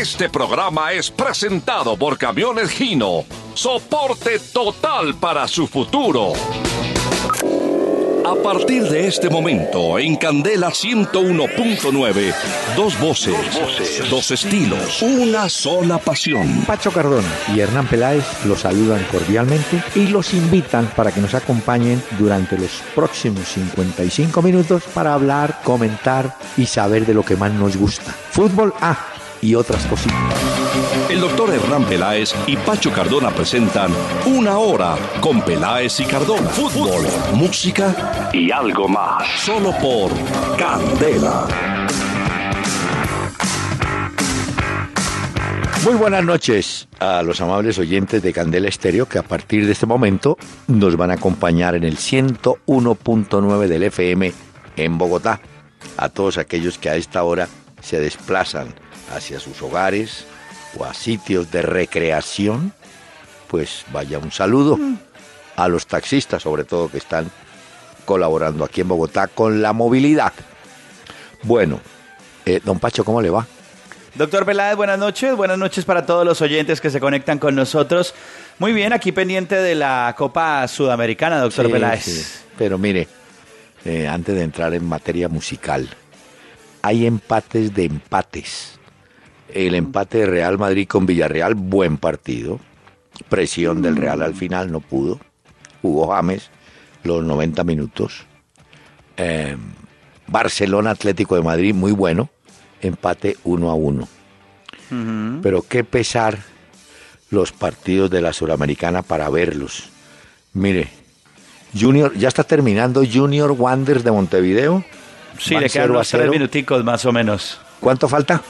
Este programa es presentado por Camiones Gino. Soporte total para su futuro. A partir de este momento, en Candela 101.9, dos voces, dos estilos, una sola pasión. Pacho Cardona y Hernán Peláez los saludan cordialmente y los invitan para que nos acompañen durante los próximos 55 minutos para hablar, comentar y saber de lo que más nos gusta. Fútbol A y otras cositas. El doctor Hernán Peláez y Pacho Cardona presentan Una Hora con Peláez y Cardona. Fútbol, música y algo más. Solo por Candela. Muy buenas noches a los amables oyentes de Candela Estéreo que a partir de este momento nos van a acompañar en el 101.9 del FM en Bogotá. A todos aquellos que a esta hora se desplazan hacia sus hogares o a sitios de recreación, pues vaya un saludo a los taxistas, sobre todo que están colaborando aquí en Bogotá con la movilidad. Bueno, eh, don Pacho, ¿cómo le va? Doctor Peláez, buenas noches. Buenas noches para todos los oyentes que se conectan con nosotros. Muy bien, aquí pendiente de la Copa Sudamericana, doctor Sí, Peláez. sí. Pero mire, eh, antes de entrar en materia musical, hay empates de empates. El empate de Real Madrid con Villarreal, buen partido. Presión del Real al final, no pudo. Jugó James los 90 minutos. Eh, Barcelona Atlético de Madrid, muy bueno. Empate 1 a 1. Pero qué pesar los partidos de la Suramericana para verlos. Mire, Junior, ya está terminando Junior Wanderers de Montevideo. Sí, Van le quedan 0 a unos tres 0. minuticos más o menos. ¿Cuánto falta?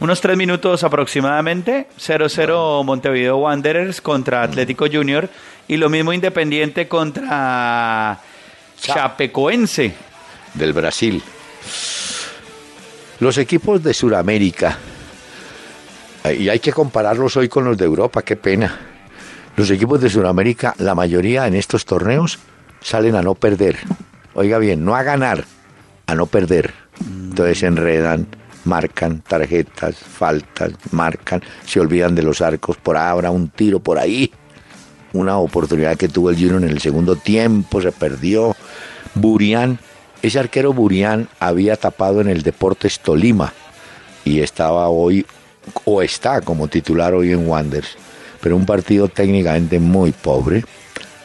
Unos tres minutos aproximadamente. 0-0 Montevideo Wanderers contra Atlético Junior. Y lo mismo Independiente contra Cha- Chapecoense. Del Brasil. Los equipos de Sudamérica, y hay que compararlos hoy con los de Europa, qué pena. Los equipos de Sudamérica, la mayoría en estos torneos, salen a no perder. Oiga bien, no a ganar, a no perder. Entonces se enredan, marcan tarjetas, faltas, marcan, se olvidan de los arcos, por ahora un tiro por ahí. Una oportunidad que tuvo el Junior en el segundo tiempo, se perdió. Burián, ese arquero Burián había tapado en el Deportes Tolima y estaba hoy, o está como titular hoy en Wanderers, pero un partido técnicamente muy pobre.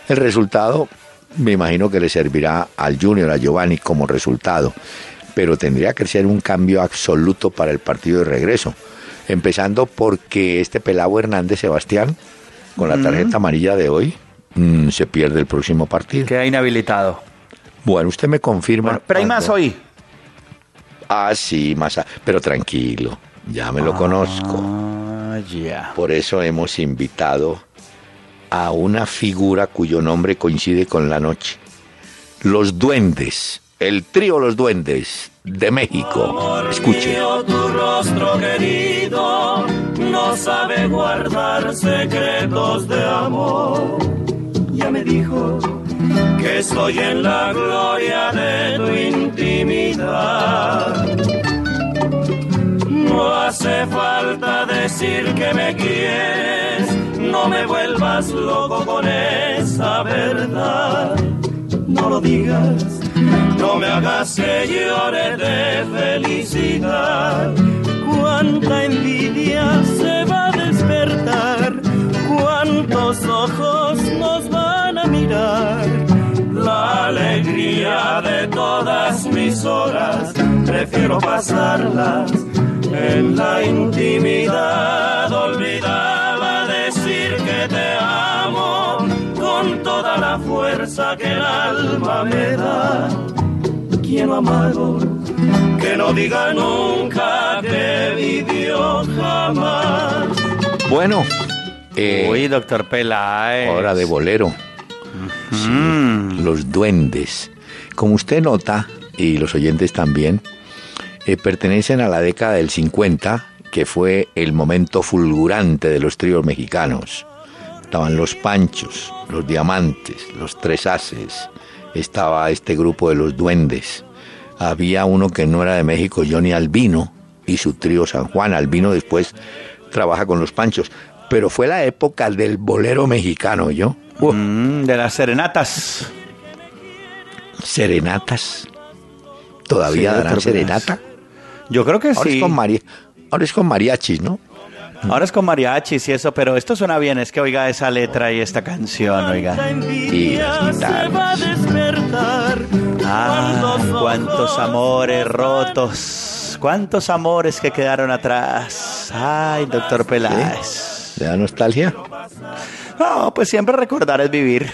El resultado, me imagino que le servirá al Junior, a Giovanni como resultado, pero tendría que ser un cambio absoluto para el partido de regreso. Empezando porque este pelado Hernández Sebastián, con la tarjeta amarilla de hoy, mm, se pierde el próximo partido. Queda inhabilitado. Bueno, usted me confirma. Bueno, pero hay más hoy. Ah, sí, más. a- Pero tranquilo, ya me lo conozco. Ah, ya. Por eso hemos invitado a una figura cuyo nombre coincide con la noche. Los Duendes, el trío Los Duendes de México. Escuche. mío, tu rostro querido no sabe guardar secretos de amor. Ya me dijo que estoy en la gloria de tu intimidad. No hace falta decir que me quieres, no me vuelvas loco con esa verdad. No lo digas, no me hagas que llore de felicidad. Cuánta envidia se va a despertar, cuántos ojos nos van a mirar. La alegría de todas mis horas, prefiero pasarlas en la intimidad. Olvidaba fuerza que el alma me da. Quiero amargo, que no diga nunca que vivió jamás. Bueno, eh, Uy, doctor Peláez. hora de bolero. Sí, Los Duendes. Como usted nota, y los oyentes también, eh, pertenecen a la década del 50, que fue el momento fulgurante de los tríos mexicanos. Estaban los Panchos, los Diamantes, los Tres Haces, estaba este grupo de los Duendes. Había uno que no era de México, Johnny Albino, y su trío San Juan. Albino después trabaja con los Panchos. Pero fue la época del bolero mexicano, ¿yo? Uh, Mm, de las serenatas. serenatas. ¿Todavía Sí, darán serenata? Yo creo que Ahora, sí. es con mari- Ahora es con mariachis, ¿no? Ahora es con mariachis y eso, pero esto suena bien. Es que oiga esa letra y esta canción, oiga. Y las Ah, cuántos amores rotos. Cuántos amores que quedaron atrás. Ay, doctor Peláez. ¿Le da nostalgia? No, pues siempre recordar es vivir.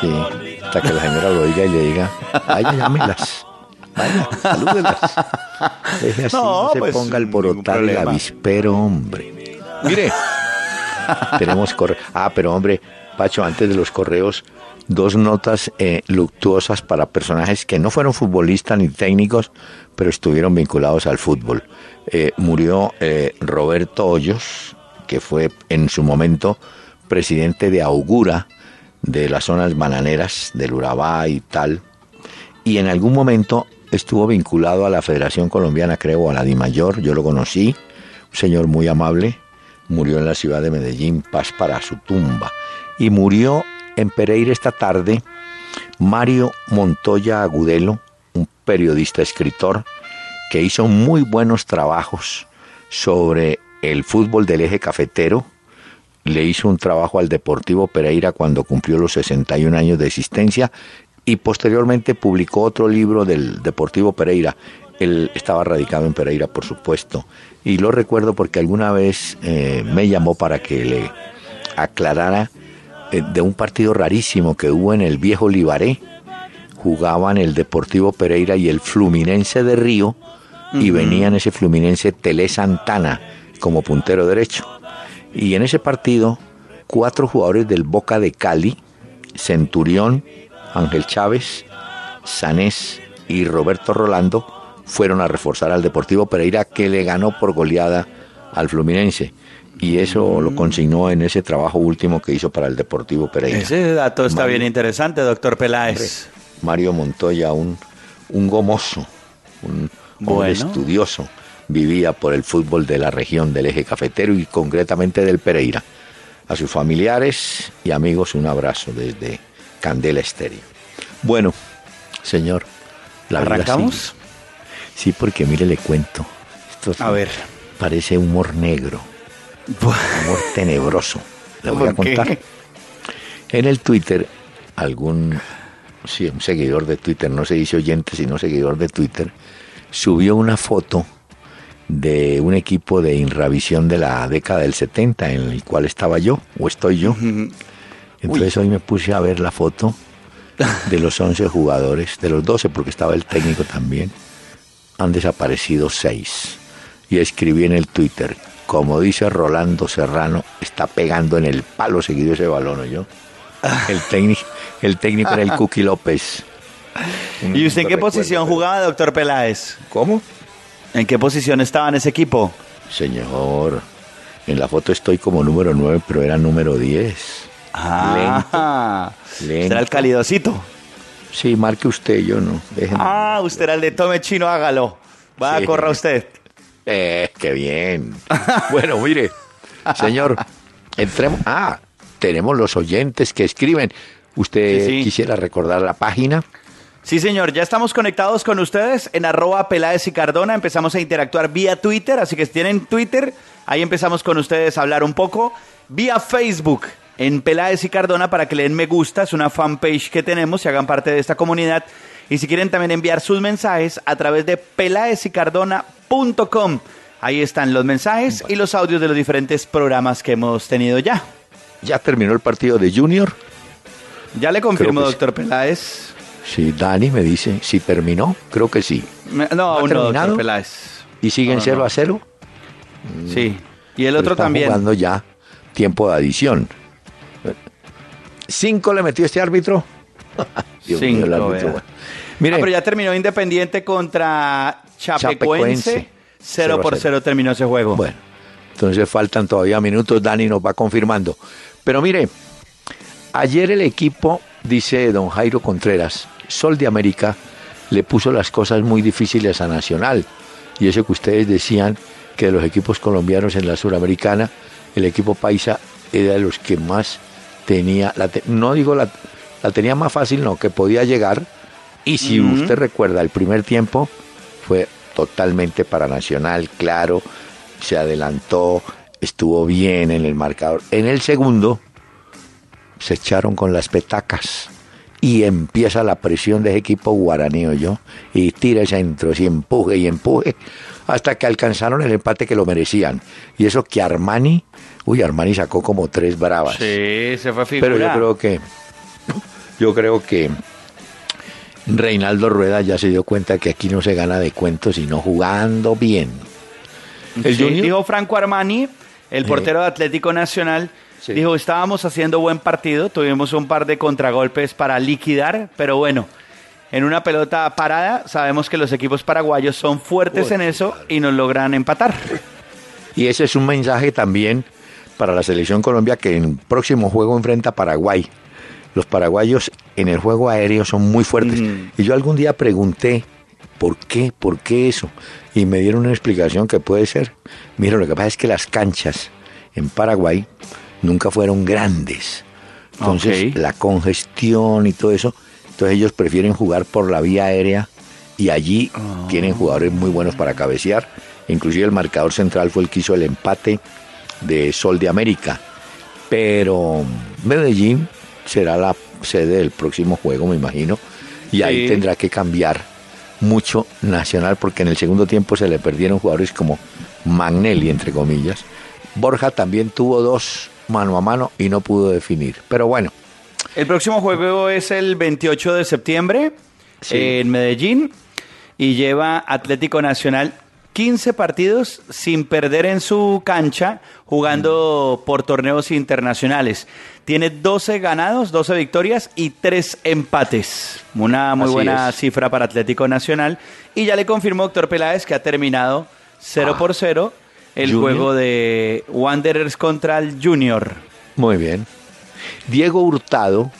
Sí. Hasta que la señora lo oiga y le diga, vaya, llámelas. Vaya, salúdelas. Deje así, No, no, se pues, ponga el borotar el avispero, hombre. Mire, tenemos correo. Ah, pero hombre, Pacho, antes de los correos, dos notas eh, luctuosas para personajes que no fueron futbolistas ni técnicos, pero estuvieron vinculados al fútbol. Eh, murió eh, Roberto Hoyos, que fue en su momento presidente de Augura, de las zonas bananeras del Urabá y tal, y en algún momento estuvo vinculado a la Federación Colombiana, creo, a la DIMAYOR, yo lo conocí, un señor muy amable, murió en la ciudad de Medellín, paz para su tumba, y murió en Pereira esta tarde Mario Montoya Agudelo, un periodista escritor que hizo muy buenos trabajos sobre el fútbol del eje cafetero, le hizo un trabajo al Deportivo Pereira cuando cumplió los 61 años de existencia y posteriormente publicó otro libro del Deportivo Pereira. Él estaba radicado en Pereira, por supuesto, y lo recuerdo porque alguna vez eh, me llamó para que le aclarara eh, de un partido rarísimo que hubo en el viejo Libaré. Jugaban el Deportivo Pereira y el Fluminense de Río y venía en ese Fluminense Tele Santana como puntero derecho. Y en ese partido, cuatro jugadores del Boca de Cali, Centurión, Ángel Chávez, Sanés y Roberto Rolando, fueron a reforzar al Deportivo Pereira que le ganó por goleada al Fluminense. Y eso lo consignó en ese trabajo último que hizo para el Deportivo Pereira. Ese dato está Mario. bien interesante, doctor Peláez. Mario Montoya, un, un gomoso, un Bueno. estudioso, vivía por el fútbol de la región del eje cafetero y concretamente del Pereira. A sus familiares y amigos un abrazo desde Candela Estéreo. Bueno, señor, la ¿Arrancamos? Sí, porque mire, le cuento. Esto A ver. Parece humor negro, humor tenebroso. Le voy a ¿Por qué? contar. En el Twitter, algún, sí, un seguidor de Twitter, no se dice oyente, sino seguidor de Twitter, subió una foto de un equipo de Inravisión de la década del 70 en el cual estaba yo, o estoy yo. Entonces hoy me puse a ver la foto de los 11 jugadores, de los 12, porque estaba el técnico también. Han desaparecido 6. Y escribí en el Twitter, como dice Rolando Serrano, está pegando en el palo seguido ese balón, yo. El técnico, el técnico era el Cookie López. Un- ¿Y usted en qué recuerdo, posición pero- jugaba, doctor Peláez? ¿Cómo? ¿En qué posición estaba en ese equipo? Señor, en la foto estoy como número 9, pero era número 10. Ah, lento. usted era el calidosito. Sí, marque usted, yo no. Déjeme. Ah, usted era el de tome chino, hágalo. Va, Sí. corra usted. Eh, qué bien. bueno, mire, señor, entremos. Ah, tenemos los oyentes que escriben. ¿Usted Sí, sí. quisiera recordar la página? Sí, señor, ya estamos conectados con ustedes en arroba Peláez y Cardona. Empezamos a interactuar vía Twitter, así que si tienen Twitter, ahí empezamos con ustedes a hablar un poco. Vía Facebook en Peláez y Cardona para que le den me gusta, es una fanpage que tenemos y hagan parte de esta comunidad. Y si quieren también enviar sus mensajes a través de peláezycardona.com. Ahí están los mensajes y los audios de los diferentes programas que hemos tenido ya. Ya terminó el partido de Junior. Ya le confirmo, sí. doctor Peláez. Sí, Dani me dice, si terminó, creo que sí. Me- No, ¿Ha aún no, doctor Peláez. ¿Y siguen No, no, 0 no. a 0? Sí. Y el Pero otro están también. jugando ya tiempo de adición. ¿Cinco le metió este árbitro? Dios mío, el Cinco, árbitro, bueno. Mire, Ah, pero ya terminó Independiente contra Chapecoense. Chapecoense. 0 por 0 terminó ese juego. Bueno, entonces faltan todavía minutos, Dani nos va confirmando. Pero mire, ayer el equipo, dice don Jairo Contreras, Sol de América, le puso las cosas muy difíciles a Nacional. Y eso que ustedes decían que de los equipos colombianos en la Suramericana, el equipo paisa era de los que más tenía, la te- no digo la, la tenía más fácil, no, que podía llegar. Y si usted recuerda, el primer tiempo fue totalmente para Nacional, claro, se adelantó, estuvo bien en el marcador. En el segundo se echaron con las petacas y empieza la presión de ese equipo guaraní, yo y tira centros y empuje y empuje hasta que alcanzaron el empate que lo merecían. Y eso que Armani, uy, Armani sacó como tres bravas. Sí, se fue figura. Pero yo creo que yo creo que Reinaldo Rueda ya se dio cuenta que aquí no se gana de cuentos sino jugando bien. El Sí, dijo Franco Armani, el portero de Atlético Nacional, Sí. dijo, estábamos haciendo buen partido, tuvimos un par de contragolpes para liquidar, pero bueno, en una pelota parada sabemos que los equipos paraguayos son fuertes en eso y nos logran empatar. Y ese es un mensaje también para la selección Colombia que en el próximo juego enfrenta a Paraguay. Los paraguayos en el juego aéreo son muy fuertes. Mm. Y yo algún día pregunté, ¿por qué? ¿Por qué eso? Y me dieron una explicación que puede ser. Mira, lo que pasa es que las canchas en Paraguay nunca fueron grandes. Entonces, la congestión y todo eso. Entonces ellos prefieren jugar por la vía aérea y allí Ah. tienen jugadores muy buenos para cabecear. Inclusive el marcador central fue el que hizo el empate de Sol de América. Pero Medellín será la sede del próximo juego, me imagino. Y ahí tendrá que cambiar mucho Nacional porque en el segundo tiempo se le perdieron jugadores como Magnelli, entre comillas. Borja también tuvo dos mano a mano y no pudo definir. Pero bueno, El próximo juego es el 28 de septiembre Sí. en Medellín y lleva Atlético Nacional 15 partidos sin perder en su cancha jugando por torneos internacionales. Tiene 12 ganados, 12 victorias y 3 empates. Una muy Así buena es. cifra para Atlético Nacional. Y ya le confirmó Héctor Peláez que ha terminado 0 por 0 el Junior. juego de Wanderers contra el Junior. Muy bien. Diego Hurtado,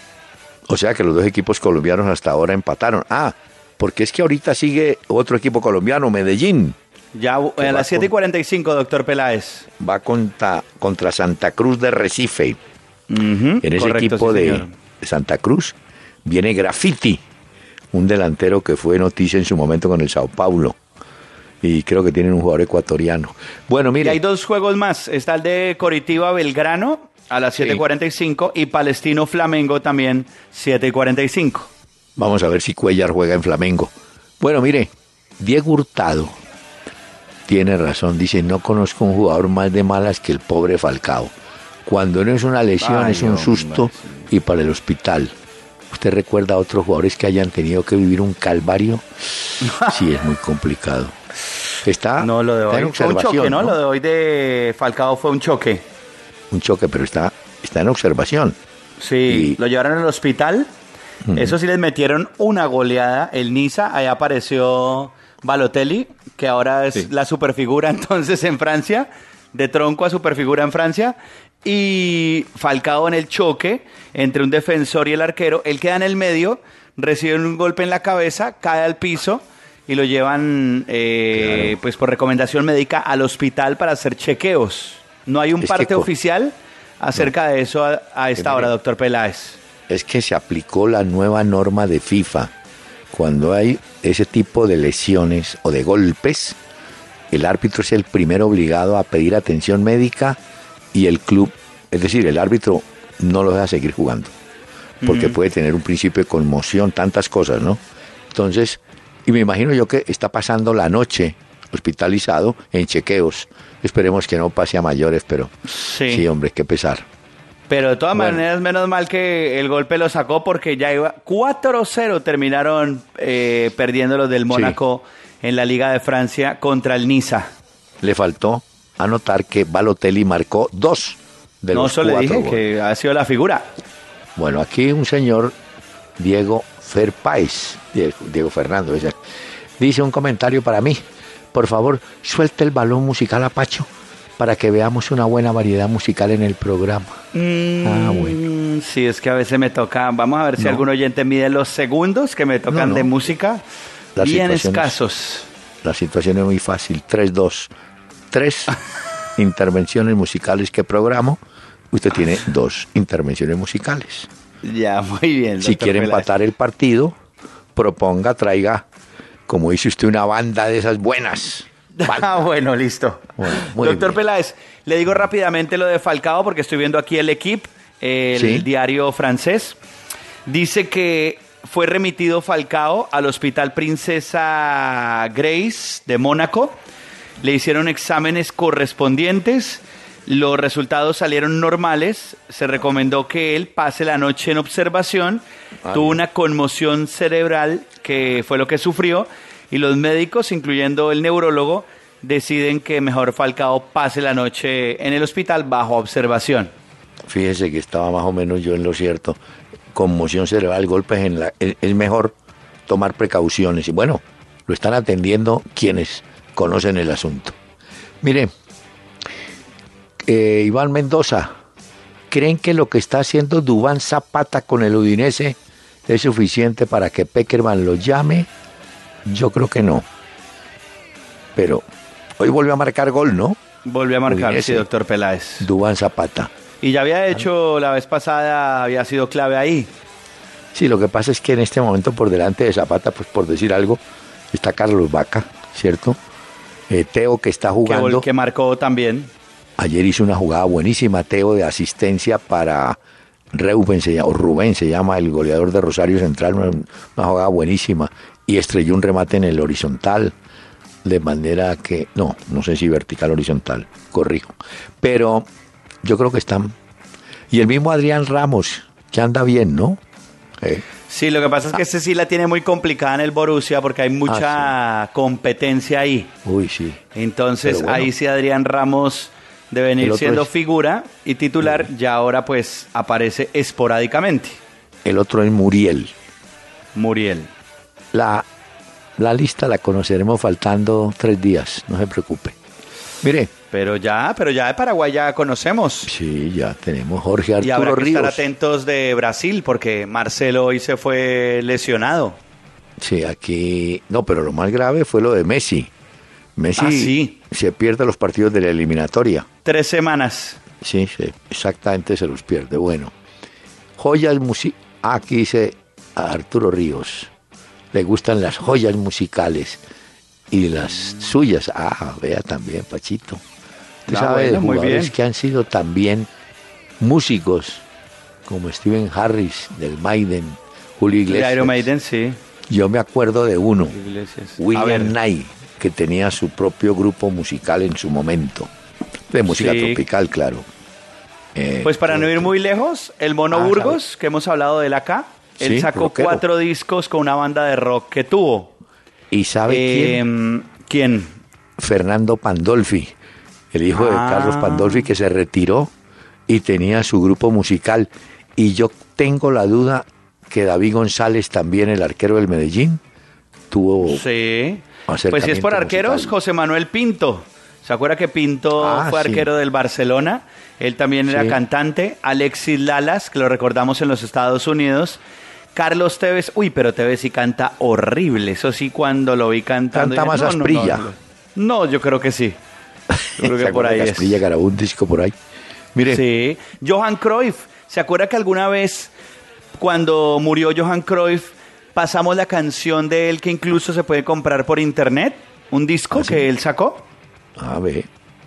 o sea que los dos equipos colombianos hasta ahora empataron. Ah, porque es que ahorita sigue otro equipo colombiano, Medellín. Ya a las 7 y con- 45, doctor Peláez. Va contra, contra Santa Cruz de Recife. En ese Correcto, equipo sí, de señor. Santa Cruz viene Graffiti, un delantero que fue noticia en su momento con el Sao Paulo. Y creo que tienen un jugador ecuatoriano. Bueno, Y mire, hay dos juegos más. Está el de Coritiba Belgrano a las 7.45 y Palestino Flamengo también 7.45. Vamos a ver si Cuellar juega en Flamengo. Bueno, mire, Diego Hurtado tiene razón. Dice, no conozco un jugador más de malas que el pobre Falcao. Cuando no es una lesión, Ay, es un hombre, susto y para el hospital. ¿Usted recuerda a otros jugadores que hayan tenido que vivir un calvario? Sí, es muy complicado. Está, No, lo de hoy en fue un observación. choque, ¿no? ¿no? Lo de hoy de Falcao fue un choque. Un choque, pero está, está en observación. Sí, Y- lo llevaron al hospital. Eso sí les metieron una goleada. El Niza, ahí apareció Balotelli, que ahora es Sí. la superfigura entonces en Francia, de tronco a superfigura en Francia. Y Falcao en el choque entre un defensor y el arquero. Él queda en el medio, recibe un golpe en la cabeza, cae al piso y lo llevan, eh, Claro. pues por recomendación médica, al hospital para hacer chequeos. No hay un Es parte oficial acerca de eso a, a esta hora, doctor Peláez. es que se aplicó la nueva norma de FIFA. Cuando hay ese tipo de lesiones o de golpes, el árbitro es el primero obligado a pedir atención médica y el club, es decir, el árbitro no lo deja seguir jugando, porque puede tener un principio de conmoción, tantas cosas, ¿no? Entonces, y me imagino yo que está pasando la noche hospitalizado en chequeos. Esperemos que no pase a mayores, pero Sí. sí hombre, qué pesar. Pero de todas Bueno. maneras, menos mal que el golpe lo sacó porque ya iba 4-0 terminaron eh, perdiendo los del Mónaco en la Liga de Francia contra el Niza. Le faltó anotar que Balotelli marcó dos de no, los le cuatro dije goles. que ha sido la figura. Bueno, aquí un señor, Diego Ferpáez, Diego, Diego Fernando, dice un comentario para mí. Por favor, suelte el balón musical a Pacho para que veamos una buena variedad musical en el programa. Ah, Mm, Sí, es que a veces me toca. Vamos a ver si No. algún oyente mide los segundos que me tocan No, no. de música. La bien es- escasos. la situación es muy fácil. 3-2. Tres intervenciones musicales que programo. Usted tiene dos intervenciones musicales. Ya, muy bien. Si quiere Peláez. empatar el partido, proponga, traiga, como dice usted, una banda de esas buenas. Ah, bueno, listo. Bueno, Doctor bien. Peláez, le digo rápidamente lo de Falcao porque estoy viendo aquí el equipo, el Sí. diario francés. Dice que fue remitido Falcao al Hospital Princesa Grace de Mónaco. Le hicieron exámenes correspondientes. Los resultados salieron normales. Se recomendó que él pase la noche en observación. Ah, Tuvo una conmoción cerebral que fue lo que sufrió. Y los médicos, incluyendo el neurólogo, deciden que mejor Falcao pase la noche en el hospital bajo observación. Fíjese que estaba más o menos yo en lo cierto. Conmoción cerebral, golpes en la... Es, mejor tomar precauciones. Y bueno, lo están atendiendo quienes conocen el asunto. Mire, eh, Iván Mendoza, ¿creen que lo que está haciendo Dubán Zapata con el Udinese es suficiente para que Peckerman lo llame? Yo creo que no. Pero hoy volvió a marcar gol, ¿no? Volvió a marcar, Udinese. sí, doctor Peláez. Dubán Zapata. Y ya había hecho la vez pasada, había sido clave ahí. Sí, lo que pasa es que en este momento por delante de Zapata, pues por decir algo, está Carlos Vaca, ¿cierto? Eh, Teo que está Que, jugando. vol- que marcó también. Ayer hizo una jugada buenísima, Teo, de asistencia para Reuben, se llama, o Rubén se llama, el goleador de Rosario Central, una, una jugada buenísima. Y estrelló un remate en el horizontal, de manera que, no, no sé si vertical o horizontal, corrijo. Pero yo creo que están. Y el mismo Adrián Ramos, que anda bien, ¿no? Eh, Sí, lo que pasa es Ah. que este sí la tiene muy complicada en el Borussia porque hay mucha competencia ahí. uy, sí. Entonces bueno. ahí sí Adrián Ramos de venir siendo es- figura y titular, ya ahora pues aparece esporádicamente. El otro es Muriel. Muriel. La, la lista la conoceremos faltando tres días, no se preocupe. Mire, Pero ya, pero ya de Paraguay ya conocemos. sí, ya tenemos Jorge Y habrá Arturo que estar Ríos. atentos de Brasil porque Marcelo hoy se fue lesionado. Sí, aquí. No, pero lo más grave fue lo de Messi. Messi Ah, sí. se pierde los partidos de la eliminatoria. Tres semanas. Sí, sí, exactamente se los pierde. Bueno, joyas musicales. Aquí dice Arturo Ríos. Le gustan las joyas musicales y las suyas. Ah, vea también, Pachito. Usted Ah, sabe de bueno, muy jugadores bien. que han sido también músicos, como Steven Harris del Maiden, Julio Iglesias. Iron Maiden, sí. Yo me acuerdo de uno, Iglesias. William Knight, que tenía su propio grupo musical en su momento. De música Sí. tropical, claro. Eh, Pues para no creo ir muy lejos, el Mono Ah, Burgos, que hemos hablado de él acá, él Sí, sacó rockero. cuatro discos con una banda de rock que tuvo. ¿Y sabe quién? Eh, ¿Quién? Fernando Pandolfi, el hijo Ah. de Carlos Pandolfi que se retiró y tenía su grupo musical. Y yo tengo la duda que David González, también el arquero del Medellín, tuvo... Sí. Pues si es por arqueros, musical. José Manuel Pinto. ¿Se acuerda que Pinto Ah, fue sí. arquero del Barcelona? Él también era Sí. cantante. Alexis Lalas, que lo recordamos en los Estados Unidos. Carlos Tevez, uy, pero Tevez sí canta horrible. Eso sí, cuando lo vi cantando. Canta más Asprilla. No, no, yo creo que sí. Yo creo ¿Se que por ahí es. Asprilla grabó un disco por ahí. Mire, Sí. Johan Cruyff. ¿Se acuerda que alguna vez, cuando murió Johan Cruyff, pasamos la canción de él que incluso se puede comprar por internet? Un disco ¿Ah, sí? que él sacó. a ver,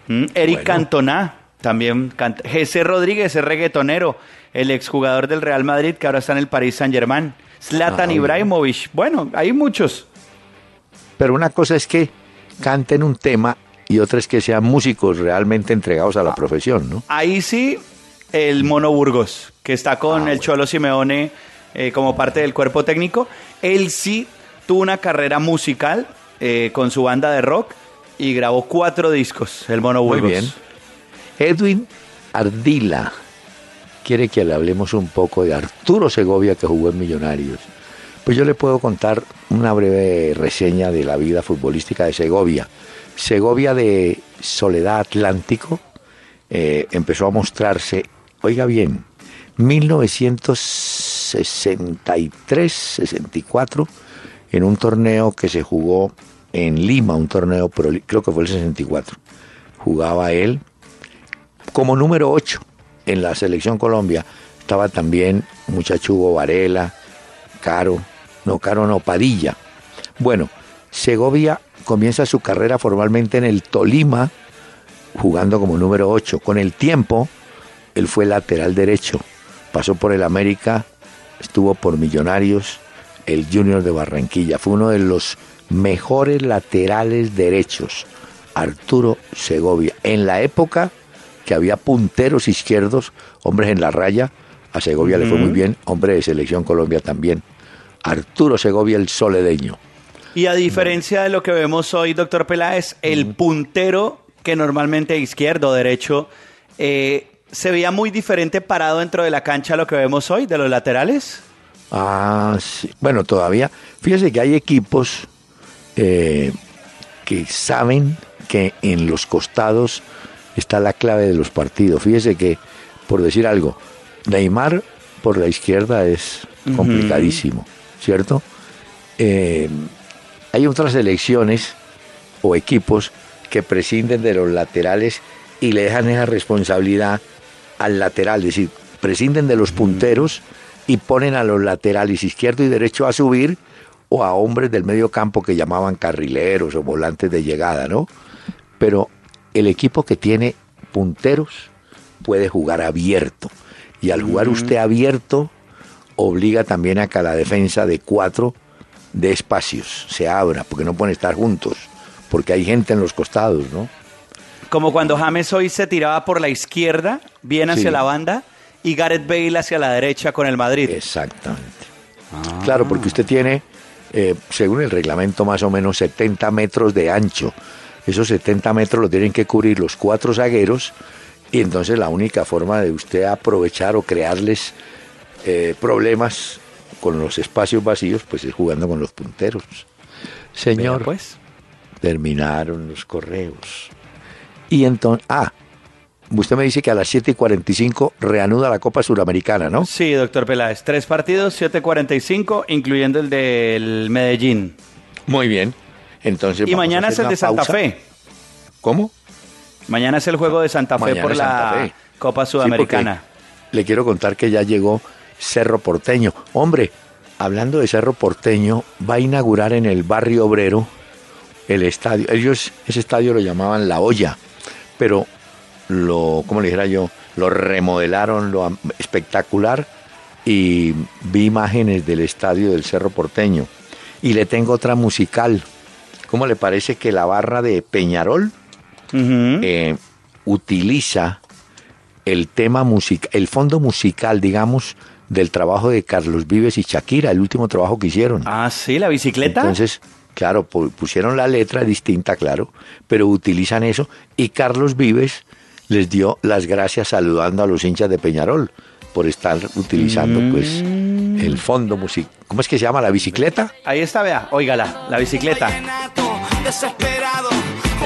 Mm, Eric Bueno. Cantona también canta. Jesse Rodríguez es reggaetonero, el exjugador del Real Madrid que ahora está en el Paris Saint Germain. Zlatan Ah. Ibrahimovic. Bueno, hay muchos. pero una cosa es que canten un tema y otra es que sean músicos realmente entregados Ah. a la profesión, ¿no? Ahí sí, el Mono Burgos, que está con Ah, el bueno. Cholo Simeone eh, como parte del cuerpo técnico. Él sí tuvo una carrera musical eh, con su banda de rock y grabó cuatro discos, el Mono Muy Burgos. bien. Edwin Ardila quiere que le hablemos un poco de Arturo Segovia que jugó en Millonarios. Pues yo le puedo contar una breve reseña de la vida futbolística de Segovia. Segovia de Soledad Atlántico eh, empezó a mostrarse, oiga bien, 1963-64 en un torneo que se jugó en Lima, un torneo, creo que fue el 64. Jugaba él como número 8 en la selección Colombia. Estaba también muchacho Varela, Caro, no, Caro no, Padilla. Bueno, Segovia comienza su carrera formalmente en el Tolima, jugando como número 8. Con el tiempo, él fue lateral derecho. Pasó por el América, estuvo por Millonarios, el Junior de Barranquilla. Fue uno de los mejores laterales derechos, Arturo Segovia. En la época que había punteros izquierdos, hombres en la raya, a Segovia le fue muy bien, hombre de selección Colombia también. Arturo Segovia el soledeño. Y a diferencia de lo que vemos hoy, doctor Peláez, el puntero que normalmente izquierdo o derecho eh, se veía muy diferente parado dentro de la cancha a lo que vemos hoy de los laterales. Ah, sí. Bueno, todavía, fíjese que hay equipos eh, que saben que en los costados está la clave de los partidos. Fíjese que, por decir algo, Neymar por la izquierda es complicadísimo, ¿cierto? Eh, hay otras elecciones o equipos que prescinden de los laterales y le dejan esa responsabilidad al lateral, es decir, prescinden de los punteros y ponen a los laterales izquierdo y derecho a subir o a hombres del medio campo que llamaban carrileros o volantes de llegada, ¿no? Pero el equipo que tiene punteros puede jugar abierto. Y al jugar usted abierto, obliga también a que la defensa de cuatro de espacios se abra, porque no pueden estar juntos, porque hay gente en los costados, ¿no? Como cuando James hoy se tiraba por la izquierda, bien hacia la banda, y Gareth Bale hacia la derecha con el Madrid. Exactamente. Claro, porque usted tiene, eh, según el reglamento, más o menos 70 metros de ancho. Esos 70 metros lo tienen que cubrir los cuatro zagueros y entonces la única forma de usted aprovechar o crearles eh, problemas con los espacios vacíos, pues es jugando con los punteros. Señor, pues. terminaron los correos. Y entonces, ah, Usted me dice que a las 7 y 45 reanuda la Copa Suramericana, ¿no? Sí, doctor Peláez. Tres partidos, 7 y 45, incluyendo el del Medellín. Muy bien. Entonces, y mañana es el de Santa Fe. ¿Cómo? Mañana es el juego de Santa Fe por la Copa Sudamericana. le quiero contar que ya llegó Cerro Porteño. Hombre, hablando de Cerro Porteño, va a inaugurar en el barrio obrero el estadio. Ellos ese estadio lo llamaban La Olla, pero lo, como le dijera yo, lo remodelaron, lo espectacular y vi imágenes del estadio del Cerro Porteño. Y le tengo otra musical. ¿Cómo le parece que la barra de Peñarol eh, utiliza el tema musical, el fondo musical, digamos, del trabajo de Carlos Vives y Shakira, el último trabajo que hicieron. Ah, sí, la bicicleta. Entonces, claro, pusieron la letra distinta, claro, pero utilizan eso. Y Carlos Vives les dio las gracias saludando a los hinchas de Peñarol por estar utilizando pues mm. el fondo musical. ¿Cómo es que se llama la bicicleta? Ahí está, vea, óigala, la bicicleta. Desesperado,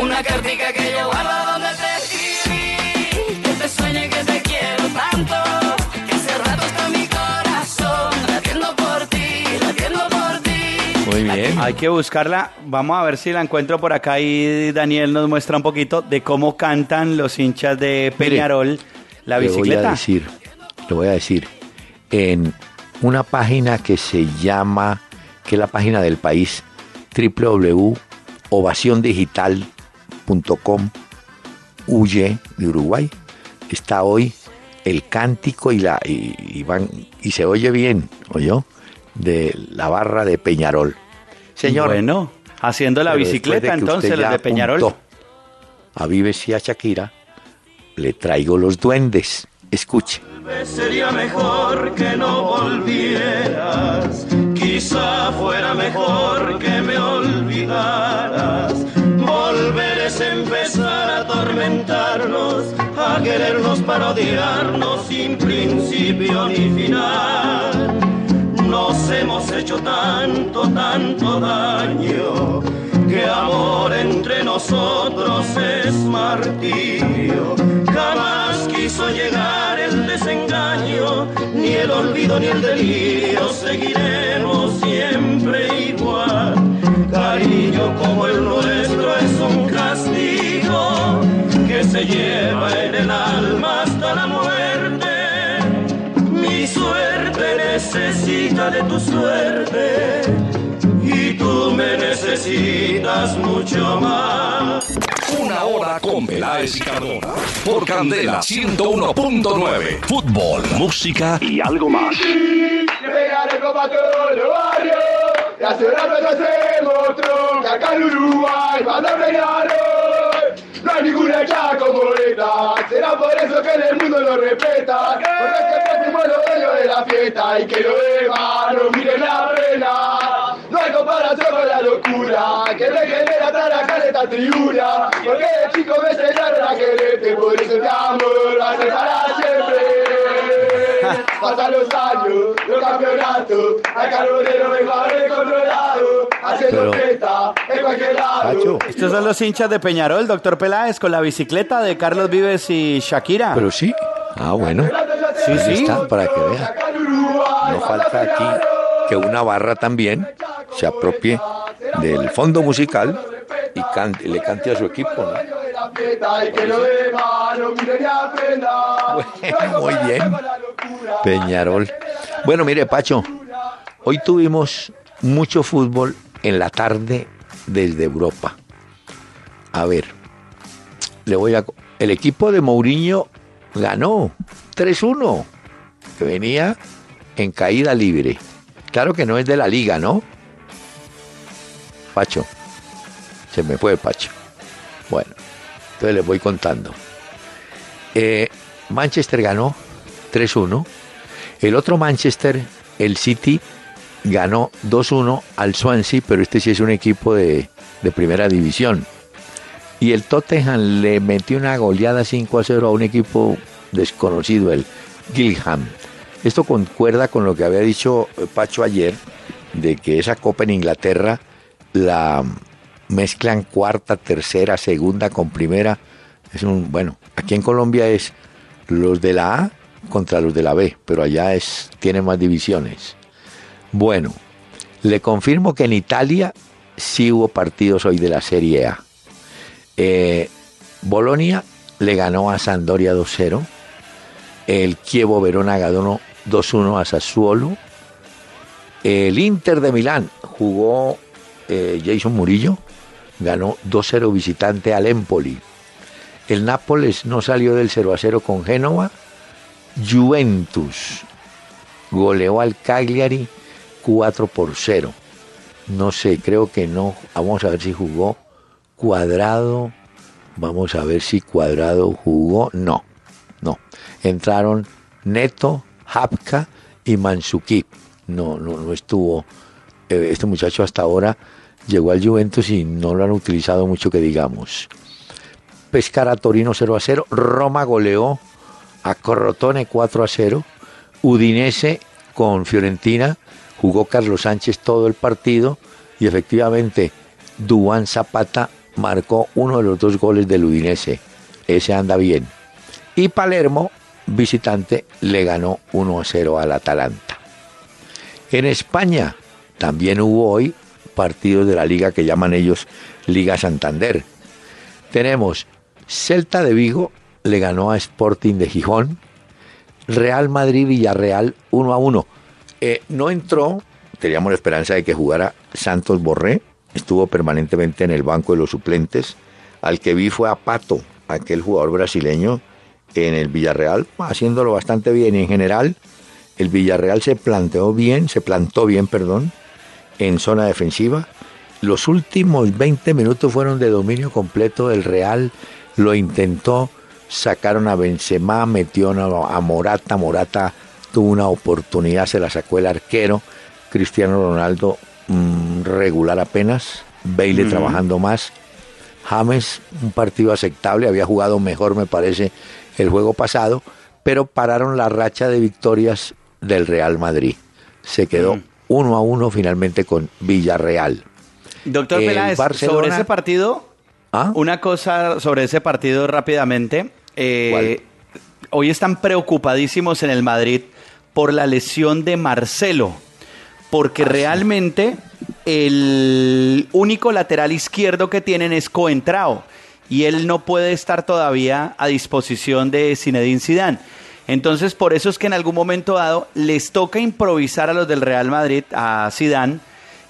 una cartica que yo guardo donde te escribí, que te sueñe que te quiero tanto, que hace rato está mi corazón latiendo por ti, latiendo por ti. Muy bien. Hay que buscarla. Vamos a ver si la encuentro por acá y Daniel nos muestra un poquito de cómo cantan los hinchas de Peñarol la bicicleta. Le voy a decir, le voy a decir, en una página que se llama, que es la página del país, www.ovaciondigital.com, huye de Uruguay, está hoy el cántico y la y, van, y se oye bien, ¿oyó? De la barra de Peñarol. Señor. Bueno, haciendo la bicicleta entonces, la de Peñarol. A Vives y a Shakira, le traigo los duendes. Escuche. Sería mejor que no volvieras, quizá fuera mejor que me olvidaras. Volver es empezar a atormentarnos, a querernos para odiarnos sin principio ni final. Nos hemos hecho tanto, tanto daño, que amor entre nosotros es martirio. Jamás quiso llegar desengaño, ni el olvido ni el delirio, seguiremos siempre igual cariño como el nuestro es un castigo que se lleva en el alma hasta la muerte. Mi suerte necesita de tu suerte y tú me necesitas mucho más. Una hora con Peláez y Cardona. Por Candela 101.9. Fútbol, música y algo más. Ya que No hay ninguna hecha como esta. Será por eso que en el mundo lo respeta. Porque siempre fuimos los dueños de la fiesta. Y que lo demás no miren la pena. Hay comparación con la locura que me genera estar acá esta tribuna. Porque de chico me enseñaron a quererte. Por eso te amo, lo hace para siempre. Pasan los años, los campeonatos, al carbonero mejor controlado, haciendo Pero- fiesta en cualquier lado. Estos son los hinchas de Peñarol, doctor Peláez, con la bicicleta de Carlos Vives y Shakira. pero sí. Ah, bueno. Sí, sí. está, para que vea. No falta aquí que una barra también se apropie del fondo musical y cante- le cante a su equipo. ¿no? Bueno, muy bien. Peñarol. Bueno, mire, Pacho, hoy tuvimos mucho fútbol en la tarde desde Europa. A ver, le voy a. El equipo de Mourinho ganó 3-1, que venía en caída libre. Claro que no es de la liga, ¿no? Pacho, se me fue Pacho. Bueno, entonces les voy contando. Eh, Manchester ganó 3-1. El otro Manchester, el City, ganó 2-1 al Swansea, pero este sí es un equipo de, de primera división. Y el Tottenham le metió una goleada 5-0 a un equipo desconocido, el Gilham. Esto concuerda con lo que había dicho eh, Pacho ayer, de que esa copa en Inglaterra la mezclan cuarta, tercera, segunda con primera. Es un, bueno, aquí en Colombia es los de la A contra los de la B, pero allá es, tiene más divisiones. Bueno, le confirmo que en Italia sí hubo partidos hoy de la Serie A. Eh, Bolonia le ganó a Sampdoria 2-0. El Chievo Verona ganó 2-1 a Sassuolo. El Inter de Milán jugó eh, Jason Murillo, ganó 2-0 visitante al Empoli. El Nápoles no salió del 0 0 con Génova. Juventus goleó al Cagliari 4 por 0. No sé, creo que no. Vamos a ver si jugó Cuadrado. Vamos a ver si Cuadrado jugó. No, no. Entraron Neto, Hapka y Mansuki. No, no, no estuvo. eh, Este muchacho hasta ahora llegó al Juventus y no lo han utilizado mucho que digamos. Pescara Torino 0 a 0. Roma goleó a Corrotone 4 a 0. Udinese con Fiorentina jugó Carlos Sánchez todo el partido y efectivamente Duan Zapata marcó uno de los dos goles del Udinese. Ese anda bien. Y Palermo, visitante, le ganó 1 a 0 al Atalanta. En España también hubo hoy partidos de la liga que llaman ellos Liga Santander. Tenemos Celta de Vigo le ganó a Sporting de Gijón. Real Madrid Villarreal 1 a 1. Eh, no entró, teníamos la esperanza de que jugara Santos Borré, estuvo permanentemente en el banco de los suplentes. Al que vi fue a Pato, aquel jugador brasileño en el Villarreal, haciéndolo bastante bien. Y en general, el Villarreal se planteó bien, se plantó bien, perdón, en zona defensiva. Los últimos 20 minutos fueron de dominio completo del Real, lo intentó, sacaron a Benzema, metió a Morata, Morata tuvo una oportunidad, se la sacó el arquero, Cristiano Ronaldo mmm, regular apenas, Bailey Ujú. trabajando más, James un partido aceptable, había jugado mejor me parece el juego pasado, pero pararon la racha de victorias del Real Madrid. Se quedó Mm. uno a uno finalmente con Villarreal. Doctor El Peláez, Barcelona- sobre ese partido, ¿Ah? una cosa sobre ese partido rápidamente. Eh, hoy están preocupadísimos en el Madrid por la lesión de Marcelo. porque realmente el único lateral izquierdo que tienen es Coentrao y él no puede estar todavía a disposición de Zinedine Zidane. Entonces, por eso es que en algún momento dado les toca improvisar a los del Real Madrid, a Zidane,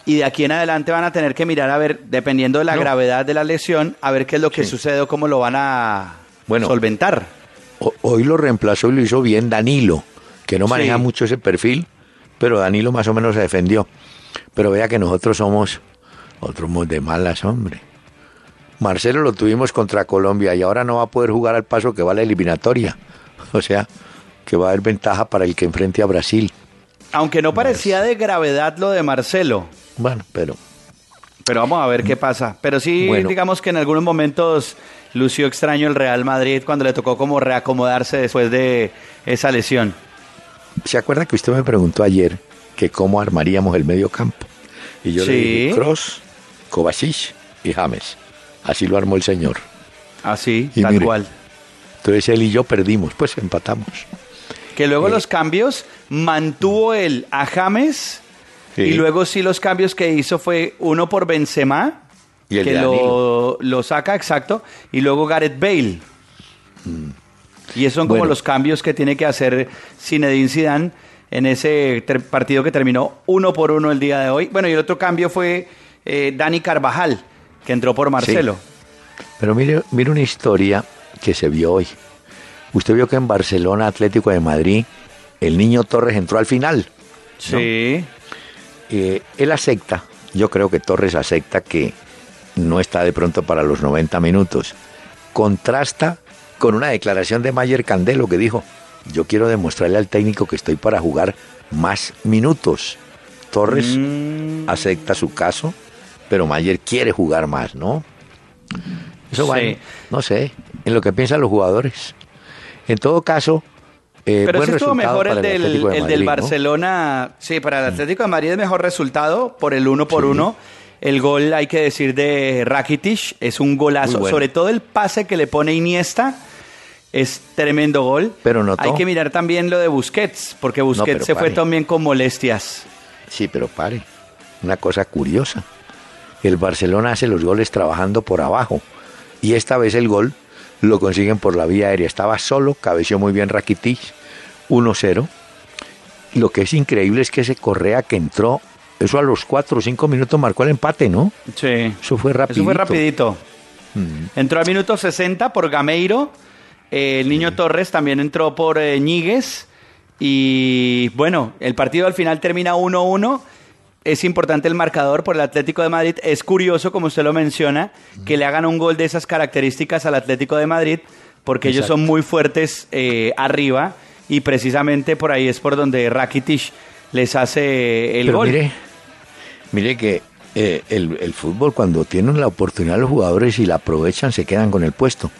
y de aquí en adelante van a tener que mirar a ver, dependiendo de la gravedad de la lesión, a ver qué es lo que sucede o cómo lo van a Bueno. solventar. Hoy lo reemplazó y lo hizo bien Danilo, que no maneja Sí. mucho ese perfil, pero Danilo más o menos se defendió. Pero vea que nosotros somos otros de malas, hombre. Marcelo lo tuvimos contra Colombia y ahora no va a poder jugar al paso que va la eliminatoria. O sea, que va a haber ventaja para el que enfrente a Brasil. Aunque no parecía de gravedad lo de Marcelo. Bueno, pero Pero vamos a ver qué pasa. Pero sí, Bueno. digamos que en algunos momentos lució extraño el Real Madrid cuando le tocó como reacomodarse después de esa lesión. ¿se acuerda que usted me preguntó ayer que cómo armaríamos el medio campo? Y yo le dije Cross, Kovacic y James. Así lo armó el señor. Así, Y tal mire. cual. Entonces él y yo perdimos, pues empatamos. Que luego Eh. los cambios mantuvo él a James Sí. y luego sí los cambios que hizo fue uno por Benzema, Y el que lo, lo saca exacto, y luego Gareth Bale. Y esos son como Mm. Los cambios que tiene que hacer Zinedine Zidane en ese partido que terminó uno por uno el día de hoy. Bueno, y el otro cambio fue eh, Dani Carvajal, que entró por Marcelo. Pero mire, mire una historia que se vio hoy. Usted vio que en Barcelona, Atlético de Madrid, el niño Torres entró al final. Sí. Eh, él acepta, yo creo que Torres acepta que no está de pronto para los 90 minutos. Contrasta con una declaración de Mayer Candelo que dijo, yo quiero demostrarle al técnico que estoy para jugar más minutos. Torres Mm. acepta su caso, pero Mayer quiere jugar más, ¿no? Eso va, Sí. en- no sé, en lo que piensan los jugadores. En todo caso, eh, Pero buen sí estuvo mejor el del, Atlético de el del Madrid, ¿no? Barcelona. Sí, para el Atlético de Madrid es mejor resultado por el uno por uno. El gol, hay que decir, de Rakitic es un golazo. Bueno. Sobre todo el pase que le pone Iniesta es tremendo gol. Pero notó- Hay que mirar también lo de Busquets, porque Busquets se fue también con molestias. Sí, pero pare. Una cosa curiosa. El Barcelona hace los goles trabajando por abajo. Y esta vez el gol lo consiguen por la vía aérea. Estaba solo, cabeció muy bien Rakitic, 1-0. Lo que es increíble es que ese Correa que entró, eso a los 4 o 5 minutos marcó el empate, ¿no? Sí. Eso fue Eso rapidito. fue rapidito. Mm. Entró al minuto 60 por Gameiro. eh, el niño Torres también entró por eh, Ñíguez. Y bueno, el partido al final termina 1-1. Es importante el marcador por el Atlético de Madrid. Es curioso, como usted lo menciona, que le hagan un gol de esas características al Atlético de Madrid, porque ellos son muy fuertes eh, arriba. Y precisamente por ahí es por donde Rakitic les hace el Pero gol. mire, mire que eh, el, el fútbol cuando tienen la oportunidad los jugadores y la aprovechan se quedan con el puesto.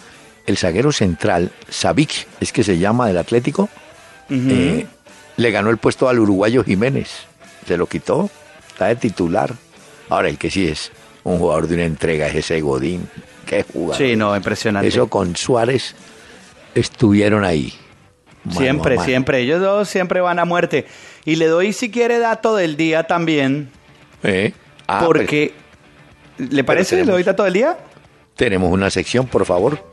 El zaguero central, Savic, es que se llama del Atlético, eh, le ganó el puesto al uruguayo Jiménez. Se lo quitó, está de titular. Ahora el que sí es un jugador de una entrega es ese Godín. Qué jugador. sí, no, impresionante. Eso con Suárez estuvieron ahí. Mano Siempre, siempre. Ellos dos siempre van a muerte. Y le doy, si quiere, dato del día también. Eh, ah, porque, ¿le parece? ¿Le doy dato del día? tenemos una sección, por favor.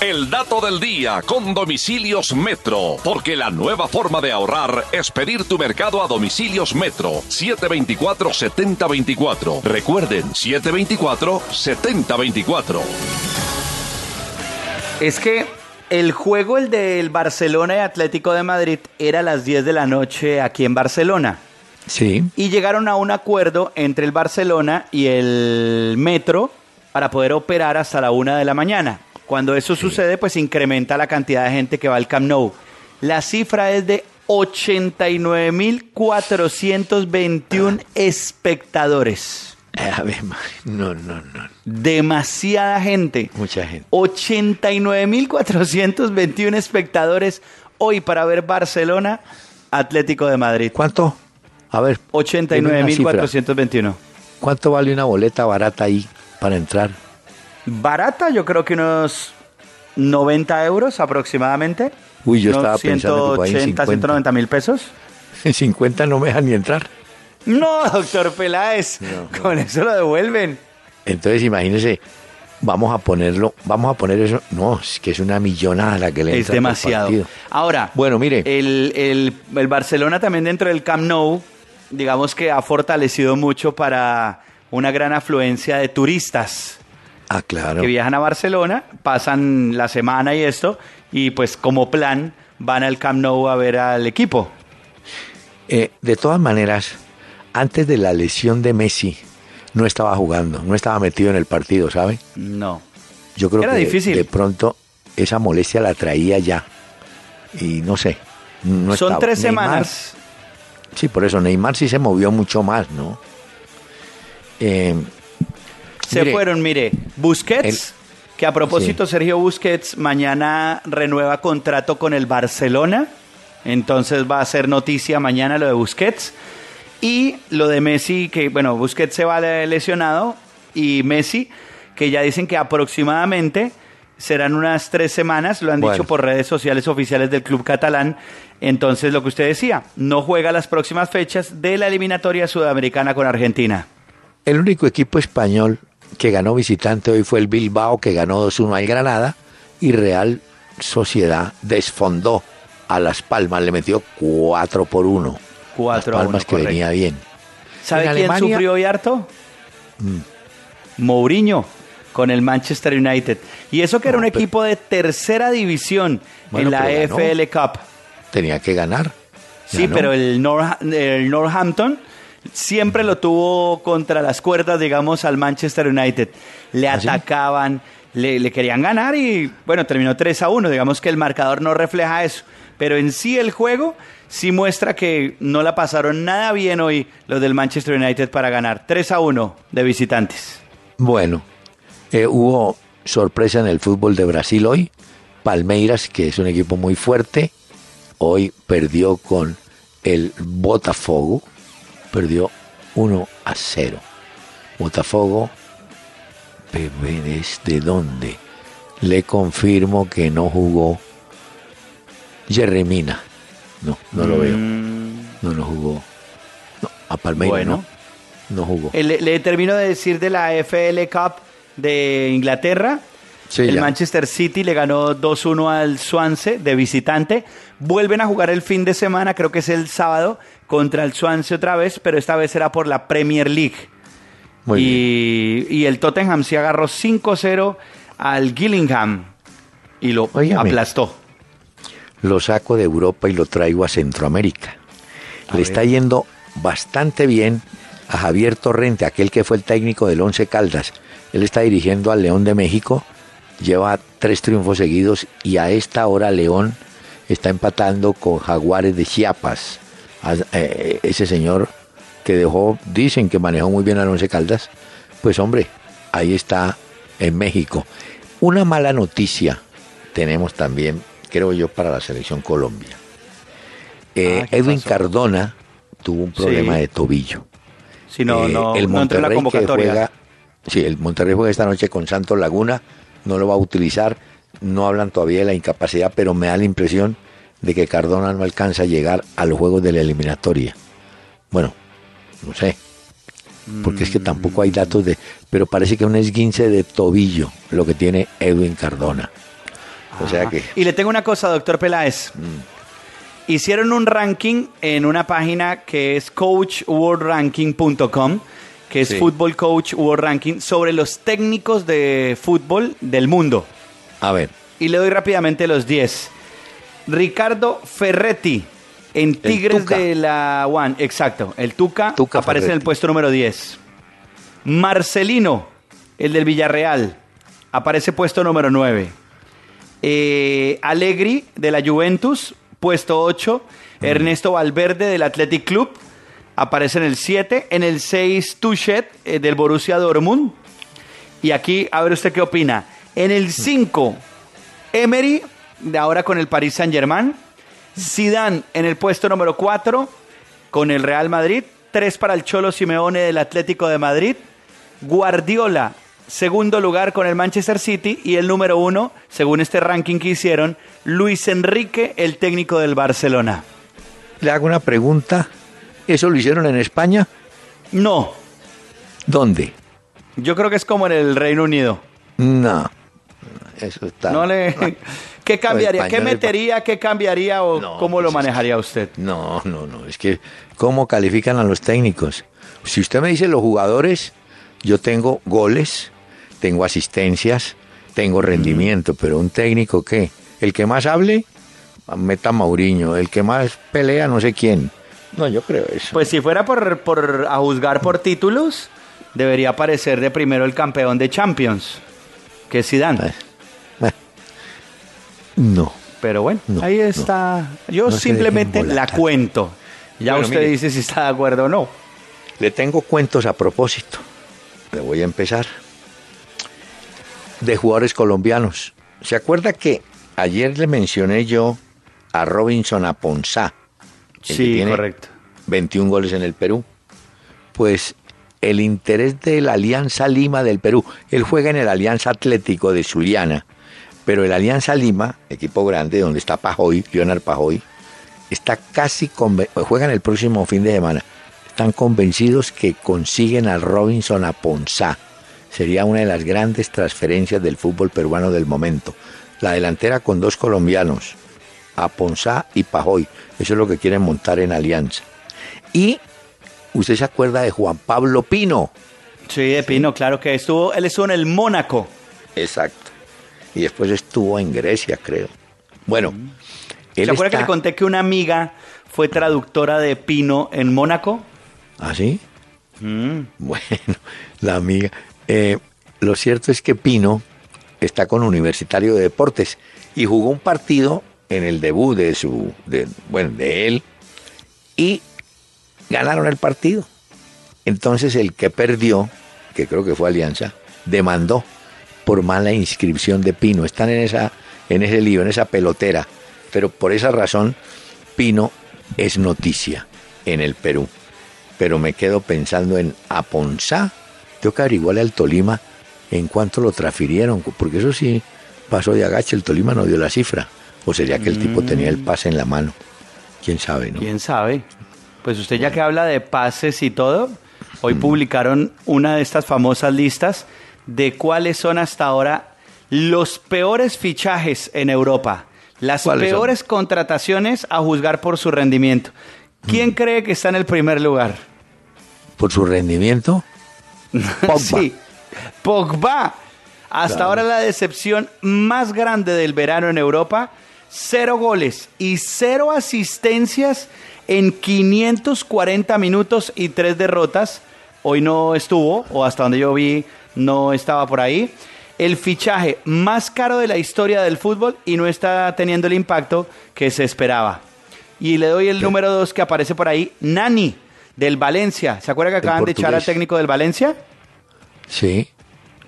El dato del día con Domicilios Metro, porque la nueva forma de ahorrar es pedir tu mercado a Domicilios Metro 724-7024. Recuerden, 724-7024. Es que el juego, el del Barcelona y Atlético de Madrid, era a las 10 de la noche aquí en Barcelona. Sí. Y llegaron a un acuerdo entre el Barcelona y el Metro para poder operar hasta la una de la mañana. Cuando eso sucede, pues incrementa la cantidad de gente que va al Camp Nou. La cifra es de 89.421 espectadores. A ver, no, no, no. Demasiada gente. Mucha gente. 89.421 espectadores hoy para ver Barcelona Atlético de Madrid. ¿Cuánto? A ver. dime una cifra. 89.421. ¿Cuánto vale una boleta barata ahí para entrar? Barata, yo creo que unos 90 euros aproximadamente. Uy, yo Unos estaba pensando que por ahí en 180, 50. 190 mil pesos. En 50 no me dejan ni entrar. No, doctor Peláez, con eso lo devuelven. Entonces, imagínese, vamos a ponerlo, vamos a poner eso. No, es que es una millonada la que le Es entra demasiado. Ahora, Bueno, mire. el, el- el Barcelona también dentro del Camp Nou, digamos que ha fortalecido mucho para una gran afluencia de turistas Ah, claro. que viajan a Barcelona, pasan la semana y esto, y pues como plan van al Camp Nou a ver al equipo. Eh, de todas maneras, antes de la lesión de Messi, no estaba jugando, no estaba metido en el partido, ¿sabe? No. Yo creo Era que difícil. de pronto esa molestia la traía ya. Y no sé. No Son estaba. tres Neymar- semanas. Sí, por eso Neymar sí se movió mucho más, ¿no? Eh, Se mire, fueron, mire, Busquets, que a propósito, Sergio Busquets mañana renueva contrato con el Barcelona, entonces va a ser noticia mañana lo de Busquets. Y lo de Messi, que bueno, Busquets se va lesionado y Messi, que ya dicen que aproximadamente serán unas tres semanas, lo han Bueno. dicho por redes sociales oficiales del club catalán. Entonces, lo que usted decía, no juega las próximas fechas de la eliminatoria sudamericana con Argentina. El único equipo español que ganó visitante hoy fue el Bilbao, que ganó 2-1 al Granada, y Real Sociedad desfondó a Las Palmas, le metió 4 por 1. 4 a Las Palmas 1, que correcto. venía bien. ¿Sabe En quién Alemania- sufrió hoy harto? Mourinho con el Manchester United. Y eso que era un pero- equipo de tercera división Bueno, en la. FL Cup. Tenía que ganar. Sí, Ganó. pero el, Norha- el Northampton siempre lo tuvo contra las cuerdas, digamos, al Manchester United. Le ¿Ah, sí? atacaban, le, le querían ganar y, bueno, terminó 3 a 1. Digamos que el marcador no refleja eso. Pero en sí el juego sí muestra que no la pasaron nada bien hoy los del Manchester United para ganar. 3 a 1 de visitantes. Bueno, eh, hubo sorpresa en el fútbol de Brasil hoy. Palmeiras, que es un equipo muy fuerte, hoy perdió con el Botafogo. Perdió 1 a 0. Botafogo, ¿desde dónde? Le confirmo que no jugó Jeremina. No, no lo veo. No, no jugó. No, a Palmeiras Mm. Bueno. no, no jugó. Eh, Le, le termino de decir de la FL Cup de Inglaterra. Sí, el ya. Manchester City le ganó 2-1 al Swansea de visitante. Vuelven a jugar el fin de semana, creo que es el sábado, contra el Swansea otra vez, pero esta vez será por la Premier League. Muy y, y el Tottenham se agarró 5-0 al Gillingham y lo aplastó. lo saco de Europa y lo traigo a Centroamérica. A Le ver. está yendo bastante bien a Javier Torrente, aquel que fue el técnico del Once Caldas. Él está dirigiendo al León de México, lleva tres triunfos seguidos y a esta hora León está empatando con Jaguares de Chiapas. A- eh, ese señor que dejó, dicen que manejó muy bien al Once Caldas, pues hombre, ahí está en México. Una mala noticia tenemos también, creo yo, para la selección Colombia. Eh, Ah, ¿qué Edwin pasó? Cardona tuvo un problema Sí. de tobillo. Si no, Eh, no, el no la Monterrey que juega- sí, el Monterrey juega esta noche con Santos Laguna, no lo va a utilizar, no hablan todavía de la incapacidad, pero me da la impresión de que Cardona no alcanza a llegar a los juegos de la eliminatoria. Bueno, no sé, porque es que tampoco hay datos de, pero parece que es un esguince de tobillo lo que tiene Edwin Cardona. O sea que Y le tengo una cosa, doctor Peláez. Hicieron un ranking en una página que es coachworldranking.com, que es Sí. Football Coach World Ranking, sobre los técnicos de fútbol del mundo. a ver, Y le doy rápidamente los 10. Ricardo Ferretti, en Tigres de la One, exacto. El Tuca, Tuca aparece en el puesto número 10. Marcelino, el del Villarreal, aparece puesto número 9. Eh, Allegri, de la Juventus, puesto 8. Ernesto Valverde, del Athletic Club, aparece en el 7. En el 6, Tuchet, eh, del Borussia Dortmund. Y aquí, a ver usted qué opina. En el 5, Emery, de ahora con el Paris Saint-Germain. Zidane en el puesto número 4 con el Real Madrid. 3 para el Cholo Simeone del Atlético de Madrid. Guardiola, segundo lugar con el Manchester City. Y el número 1, según este ranking que hicieron, Luis Enrique, el técnico del Barcelona. le hago una pregunta ¿Eso lo hicieron en España? No, ¿Dónde? yo creo que es como en el Reino Unido. No. Eso está. No le... ¿Qué cambiaría? ¿Qué metería? ¿Qué cambiaría? ¿O No, cómo lo pues es manejaría usted? No, no, no. Es que, ¿cómo califican a los técnicos? Si usted me dice los jugadores, yo tengo goles, tengo asistencias, tengo rendimiento, pero un técnico, ¿qué? El que más hable, meta Mauriño. El que más pelea, no sé quién. No, yo creo eso. Pues si fuera por, por a juzgar por títulos, debería aparecer de primero el campeón de Champions, que es Zidane. No. Pero bueno, No, ahí no. está. Yo No simplemente la cuento. Ya Bueno, usted mire. dice si está de acuerdo o no. Le tengo cuentos a propósito. Le voy a empezar. De jugadores colombianos. ¿Se acuerda que ayer le mencioné yo a Robinson Aponzá? El que Sí, tiene correcto. 21 goles en el Perú. Pues el interés de la Alianza Lima del Perú. Él juega en el Alianza Atlético de Suliana. Pero el Alianza Lima, equipo grande donde está Pajoy, Leonard Pajoy, está casi juegan el próximo fin de semana. Están convencidos que consiguen al Robinson a Ponzá. Sería una de las grandes transferencias del fútbol peruano del momento. La delantera con dos colombianos, Aponzá y Pajoy. Eso es lo que quieren montar en Alianza. Y usted se acuerda de Juan Pablo Pino. Sí, de Pino, claro que estuvo, él estuvo en el Mónaco. Exacto. Y después estuvo en Grecia, creo. Bueno, él ¿Se acuerda que le conté que una amiga fue traductora de Pino en Mónaco? ¿Ah, sí? Mm. Bueno, la amiga. Eh, lo cierto es que Pino está con Universitario de Deportes y jugó un partido en el debut de su, de, bueno, de él y ganaron el partido. Entonces el que perdió, que creo que fue Alianza, demandó por mala inscripción de Pino. Están en esa, en ese lío, en esa pelotera. Pero por esa razón, Pino es noticia en el Perú. Pero me quedo pensando en Aponzá. Tengo que averiguarle al Tolima en cuánto lo transfirieron, porque eso sí pasó de agache. El Tolima no dio la cifra. O sería que el tipo tenía el pase en la mano. Quién sabe, ¿no? ¿Quién sabe? Pues usted ya que habla de pases y todo, hoy publicaron una de estas famosas listas de cuáles son hasta ahora los peores fichajes en Europa, las peores contrataciones a juzgar por su rendimiento. ¿Quién cree que está en el primer lugar? Por su rendimiento. Pogba. Sí, Pogba. Hasta Claro. ahora la decepción más grande del verano en Europa, cero goles y cero asistencias en 540 minutos y tres derrotas. Hoy no estuvo, o hasta donde yo vi, no estaba por ahí. El fichaje más caro de la historia del fútbol y no está teniendo el impacto que se esperaba. Y le doy el número dos que aparece por ahí, Nani, del Valencia. ¿Se acuerda que acaban de echar al técnico del Valencia? Sí.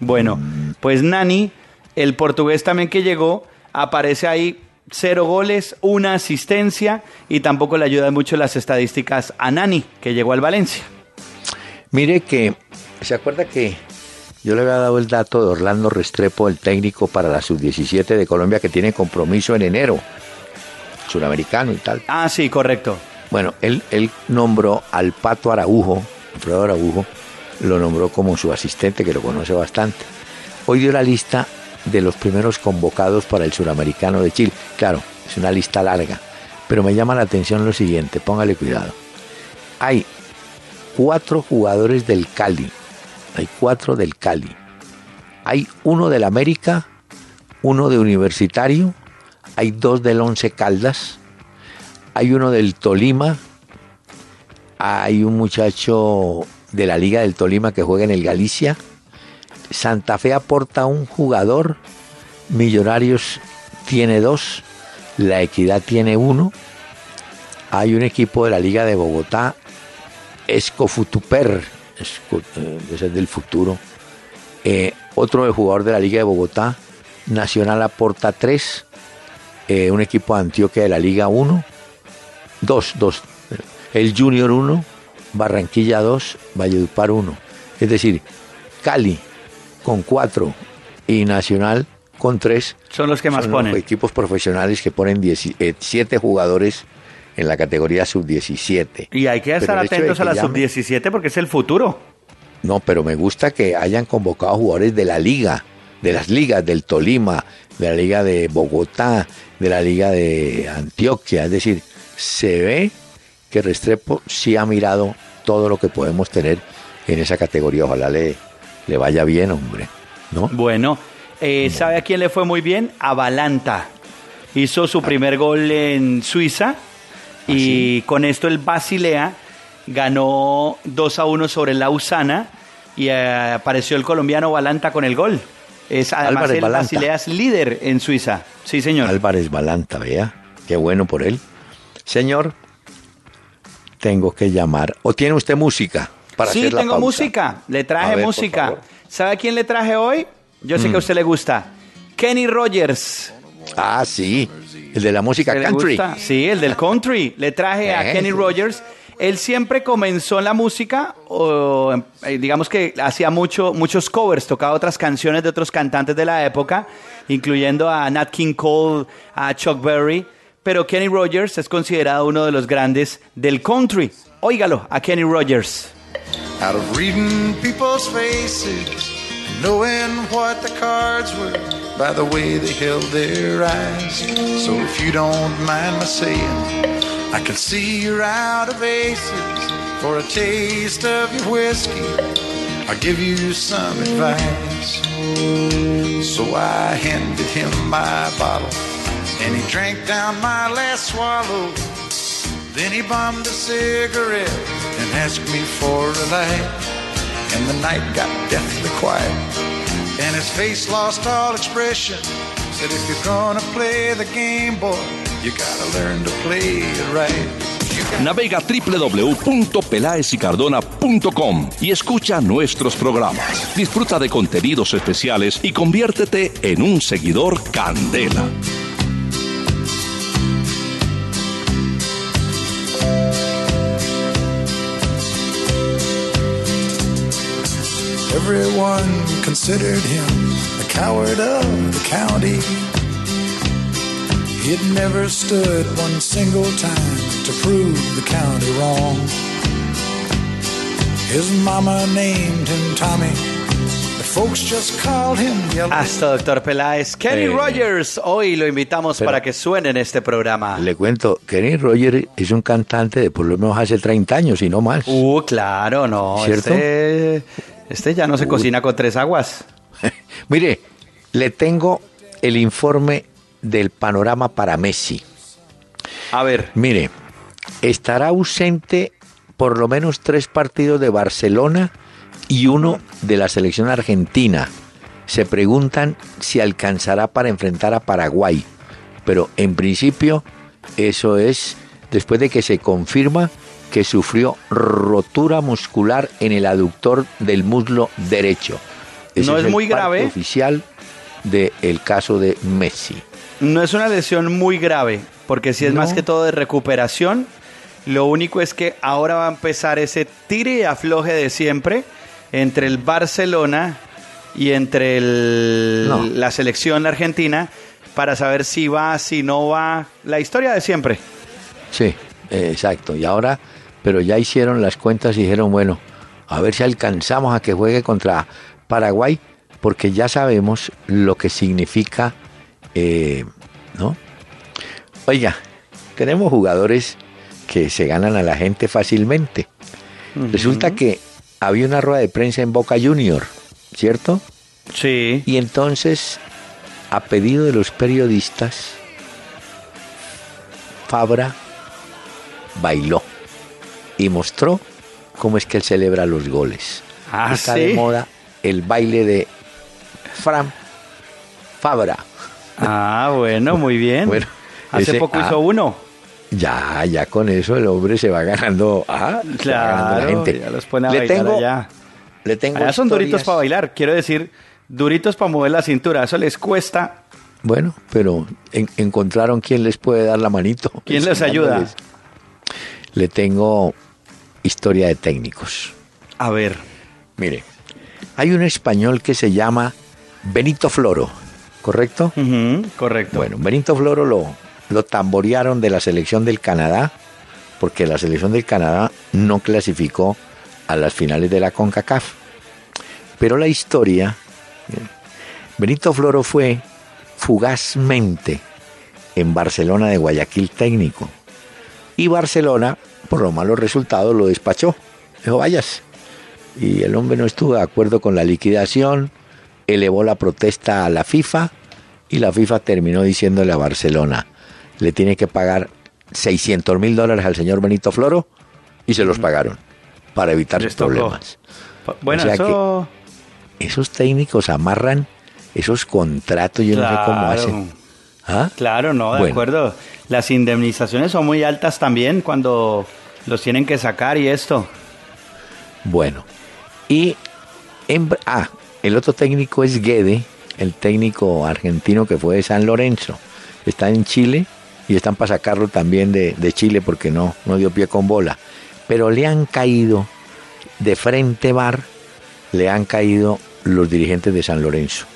Bueno, pues Nani, el portugués también que llegó, aparece ahí cero goles, una asistencia y tampoco le ayudan mucho las estadísticas a Nani, que llegó al Valencia. Mire que, ¿se acuerda que yo le había dado el dato de Orlando Restrepo, el técnico para la sub-17 de Colombia, que tiene compromiso en enero, suramericano y tal? Ah, sí, correcto. Bueno, él, él nombró al Pato Araujo, Alfredo Araujo, lo nombró como su asistente, que lo conoce bastante. Hoy dio la lista de los primeros convocados para el suramericano de Chile. Claro, es una lista larga, pero me llama la atención lo siguiente, póngale cuidado. Hay cuatro jugadores del Cali, hay cuatro del Cali. Hay uno del América, uno de Universitario, hay dos del Once Caldas, hay uno del Tolima, hay un muchacho de la Liga del Tolima que juega en el Galicia. Santa Fe aporta un jugador, Millonarios tiene dos, La Equidad tiene uno. Hay un equipo de la Liga de Bogotá, Escofutuper, Esco- eh, ese es del futuro. Eh, otro jugador de la Liga de Bogotá, Nacional aporta tres. Eh, un equipo de Antioquia de la Liga 1, dos, dos. El Junior 1, Barranquilla 2, Valledupar 1. Es decir, Cali con 4 y Nacional con 3. Son los que más Son ponen. los equipos profesionales que ponen 17 jugadores en la categoría sub-17. Y hay que estar atentos a la llamen- sub-17 porque es el futuro. No, pero me gusta que hayan convocado jugadores de la liga, de las ligas del Tolima, de la liga de Bogotá, de la liga de Antioquia. Es decir, se ve que Restrepo sí ha mirado todo lo que podemos tener en esa categoría. Ojalá le, le vaya bien, hombre. ¿No? Bueno, eh, ¿sabe a quién le fue muy bien? A Balanta. Hizo su primer gol en Suiza y con esto el Basilea ganó 2 a 1 sobre Lausana y eh, apareció el colombiano Balanta con el gol. Es además Álvarez el Balanta. Basilea es líder en Suiza. Sí, señor. Álvarez Balanta, vea. Qué bueno por él. Señor, tengo que llamar. ¿O tiene usted música? Para sí, hacer la tengo pausa? música. Le traje ver, música. ¿Sabe a quién le traje hoy? Yo sé que a usted le gusta. Kenny Rogers. Ah, sí. El de la música ¿Que le country. gusta? Sí, el del country. Le traje a Eh, Kenny. Rogers. Él siempre comenzó en la música, o, eh, digamos que hacía mucho, muchos covers, tocaba otras canciones de otros cantantes de la época, incluyendo a Nat King Cole, a Chuck Berry. Pero Kenny Rogers es considerado uno de los grandes del country. Óigalo, a Kenny Rogers. Out of reading people's faces, knowing what the cards were by the way they held their eyes. So if you don't mind my saying, I can see you're out of aces for a taste of your whiskey. I'll give you some advice. So I handed him my bottle, and he drank down my last swallow. Then he bummed a cigarette and asked me for a light. And the night got deathly quiet. And his face lost all expression. Said, if you're gonna play the game, boy, you gotta learn to play it right. Navega www.pelaesicardona.com y escucha nuestros programas. Disfruta de contenidos especiales y conviértete en un seguidor Candela. Everyone considered him the coward of the county. He'd never stood one single time to prove the county wrong. His mama named him Tommy. The folks just called him Yellow. Hasta doctor Peláez. Kenny Eh, Rogers, hoy lo invitamos para que suene en este programa. Le cuento, Kenny Rogers es un cantante de por lo menos hace 30 años y no más. Uh, claro, no. ¿Cierto? Este, este ya no se cocina con tres aguas. Mire, le tengo el informe del panorama para Messi. A ver, Mire, estará ausente por lo menos tres partidos de Barcelona y uno de la selección argentina. Se preguntan si alcanzará para enfrentar a Paraguay, pero en principio eso es después de que se confirma que sufrió rotura muscular en el aductor del muslo derecho. No es muy grave. oficial del caso de Messi. no es una lesión muy grave, porque si es No. más que todo de recuperación, lo único es que ahora va a empezar ese tire y afloje de siempre entre el Barcelona y entre el- No. la selección argentina para saber si va, si no va, la historia de siempre. Sí, exacto. Y ahora, pero ya hicieron las cuentas y dijeron, bueno, a ver si alcanzamos a que juegue contra Paraguay, porque ya sabemos lo que significa, eh, ¿no? Oiga, tenemos jugadores que se ganan a la gente fácilmente. Resulta que había una rueda de prensa en Boca Junior, ¿cierto? Sí. Y entonces, a pedido de los periodistas, Fabra bailó y mostró cómo es que él celebra los goles. Ah, Está ¿sí? de moda el baile de Fran Fabra. Ah, bueno, muy bien. Bueno, Hace ese- poco ah, hizo uno. Ya, ya con eso el hombre se va ganando, ah, se va ganando Claro, la gente. ya los pone a le bailar tengo, allá. le tengo Allá son duritos para bailar, quiero decir, duritos para mover la cintura. Eso les cuesta. Bueno, pero en- encontraron quién les puede dar la manito. ¿Quién les ayuda? Le tengo historia de técnicos. A ver. Mire, hay un español que se llama Benito Floro, ¿correcto? Correcto. Bueno, Benito Floro lo, lo tamborearon de la selección del Canadá porque la selección del Canadá no clasificó a las finales de la CONCACAF. Pero la historia, Benito Floro fue fugazmente en Barcelona de Guayaquil técnico. Y Barcelona, por los malos resultados, lo despachó. Dijo, vayas. Y el hombre no estuvo de acuerdo con la liquidación, elevó la protesta a la FIFA y la FIFA terminó diciéndole a Barcelona, le tiene que pagar 600 mil dólares al señor Benito Floro y se los pagaron para evitar Les tocó. problemas. Bueno, O sea eso... Esos técnicos amarran esos contratos, yo no sé cómo Claro. hacen. ¿Ah? Claro, no, de Bueno. acuerdo. Las indemnizaciones son muy altas también cuando los tienen que sacar y esto. Bueno, y ah, el otro técnico es Guede, el técnico argentino que fue de San Lorenzo. Está en Chile y están para sacarlo también de, de Chile porque no, no dio pie con bola. Pero le han caído de frente bar, le han caído los dirigentes de San Lorenzo.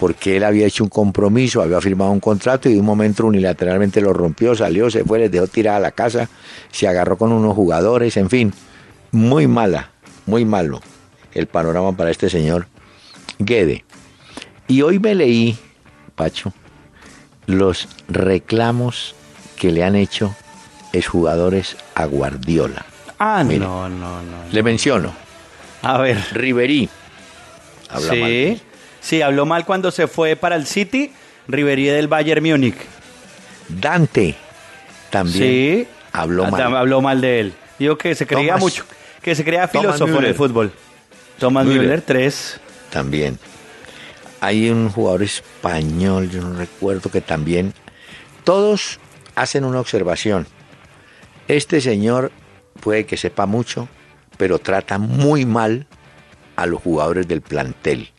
Porque él había hecho un compromiso, había firmado un contrato y de un momento unilateralmente lo rompió, salió, se fue, les dejó tirada a la casa, se agarró con unos jugadores, en fin, muy mala, muy malo el panorama para este señor Guede. Y hoy me leí, Pacho, los reclamos que le han hecho exjugadores a Guardiola. Ah, Mire. no, no, no. Le menciono, A ver. Riverí. Habla mal. Sí, habló mal cuando se fue para el City, Riverí del Bayern Múnich. Dante también Sí, habló Ah, mal. habló mal de él. Dijo que se creía Thomas- mucho, que se creía filósofo en el fútbol. Thomas Müller. Müller, tres. también. Hay un jugador español, yo no recuerdo que también. Todos hacen una observación. Este señor puede que sepa mucho, pero trata muy mal a los jugadores del plantel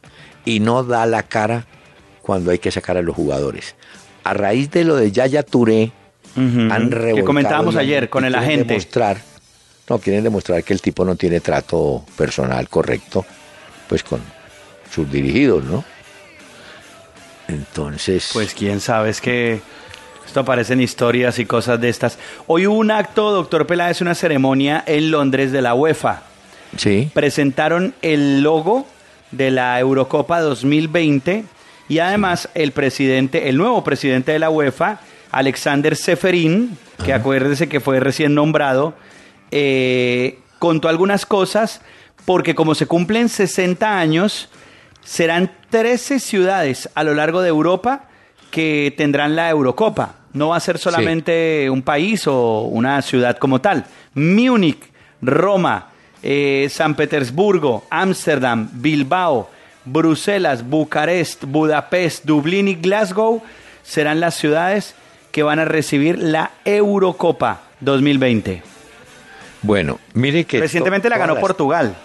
y no da la cara cuando hay que sacar a los jugadores. A raíz de lo de Yaya Touré, han Que revolcado comentábamos y- ayer con el agente. Demostrar, no, quieren demostrar que el tipo no tiene trato personal correcto, pues con sus dirigidos, ¿no? Entonces, Pues quién sabe, es que esto aparece en historias y cosas de estas. Hoy hubo un acto, doctor Peláez, una ceremonia en Londres de la UEFA. sí, Presentaron el logo de la Eurocopa 2020 y además el presidente, el nuevo presidente de la UEFA, Alexander Seferin, que acuérdese que fue recién nombrado, eh, contó algunas cosas porque como se cumplen 60 años, serán 13 ciudades a lo largo de Europa que tendrán la Eurocopa. No va a ser solamente un país o una ciudad como tal. Múnich, Roma, eh, San Petersburgo, Ámsterdam, Bilbao, Bruselas, Bucarest, Budapest, Dublín y Glasgow serán las ciudades que van a recibir la Eurocopa 2020. bueno, mire que... Recientemente la ganó las- Portugal.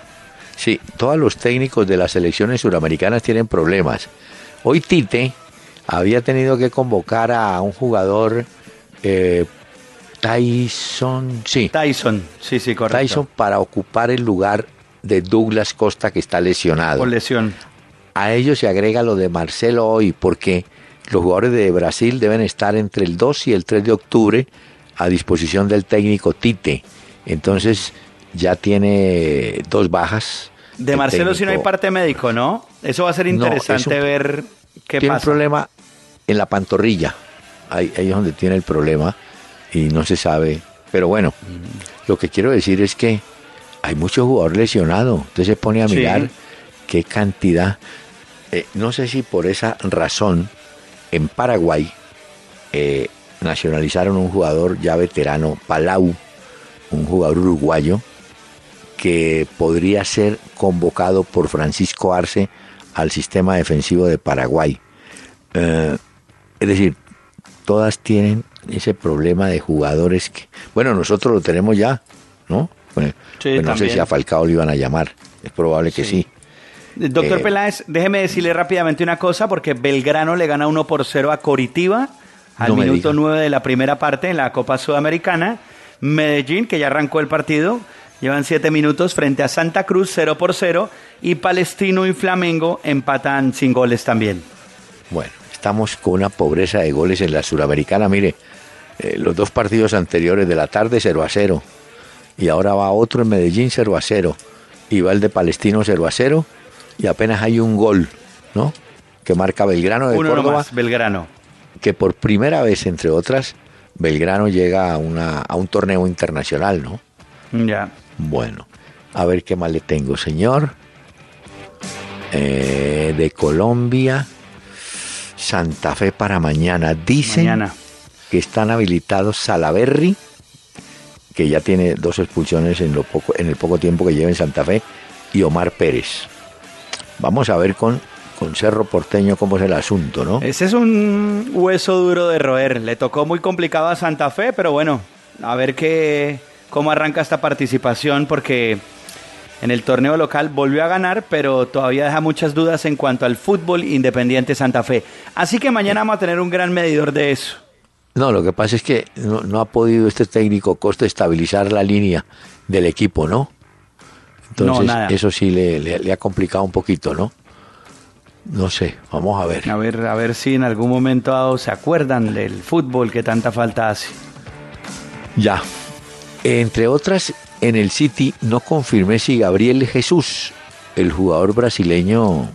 Sí, todos los técnicos de las selecciones suramericanas tienen problemas. Hoy Tite había tenido que convocar a un jugador, eh, Tyson, sí, Tyson, sí, sí, correcto. Tyson para ocupar el lugar de Douglas Costa que está lesionado. Por lesión. A ello se agrega lo de Marcelo hoy, porque los jugadores de Brasil deben estar entre el 2 y el 3 de octubre a disposición del técnico Tite. Entonces ya tiene dos bajas. De El Marcelo si no hay parte médico, ¿no? Eso va a ser interesante un- ver qué tiene un pasa. problema en la pantorrilla. Ahí, ahí es donde tiene el problema y no se sabe. Pero bueno, lo que quiero decir es que hay muchos jugadores lesionados. Usted se pone a Sí. mirar qué cantidad. Eh, no sé si por esa razón en Paraguay eh, nacionalizaron un jugador ya veterano, Palau, un jugador uruguayo, que podría ser convocado por Francisco Arce al sistema defensivo de Paraguay. Eh, es decir, todas tienen ese problema de jugadores que, bueno, nosotros lo tenemos ya, ¿no? Bueno, Sí, pues no sé si a Falcao lo iban a llamar, es probable que sí. Doctor Eh, Peláez, déjeme decirle rápidamente una cosa, porque Belgrano le gana 1 por 0 a Coritiba al No minuto diga. 9 de la primera parte en la Copa Sudamericana. Medellín, que ya arrancó el partido, llevan 7 minutos frente a Santa Cruz 0 por 0 y Palestino y Flamengo empatan sin goles también. Bueno, estamos con una pobreza de goles en la Suramericana. Mire, eh, los dos partidos anteriores de la tarde 0 a 0. Y ahora va otro en Medellín 0 a 0. Y va el de Palestino 0 a 0. Y apenas hay un gol, ¿no? Que marca Belgrano de Uno Córdoba. nomás, Belgrano. Que por primera vez, entre otras, Belgrano llega a, una, a un torneo internacional, ¿no? Ya. Bueno, a ver qué más le tengo, señor. Eh, de Colombia, Santa Fe para mañana. Dicen Mañana. Que están habilitados Salaberry, que ya tiene dos expulsiones en, lo poco, en el poco tiempo que lleva en Santa Fe, y Omar Pérez. Vamos a ver con, con Cerro Porteño cómo es el asunto, ¿no? Ese es un hueso duro de roer. Le tocó muy complicado a Santa Fe, pero bueno, a ver qué, cómo arranca esta participación, porque en el torneo local volvió a ganar, pero todavía deja muchas dudas en cuanto al fútbol independiente Santa Fe. Así que mañana vamos a tener un gran medidor de eso. No, lo que pasa es que no, no ha podido este técnico Costa estabilizar la línea del equipo, ¿no? Entonces, nada. eso sí le, le- le ha complicado un poquito, ¿no? No sé, vamos a ver. A ver, a ver si en algún momento se acuerdan del fútbol que tanta falta hace. Ya. Entre otras, en el City no confirmé si Gabriel Jesús, el jugador brasileño,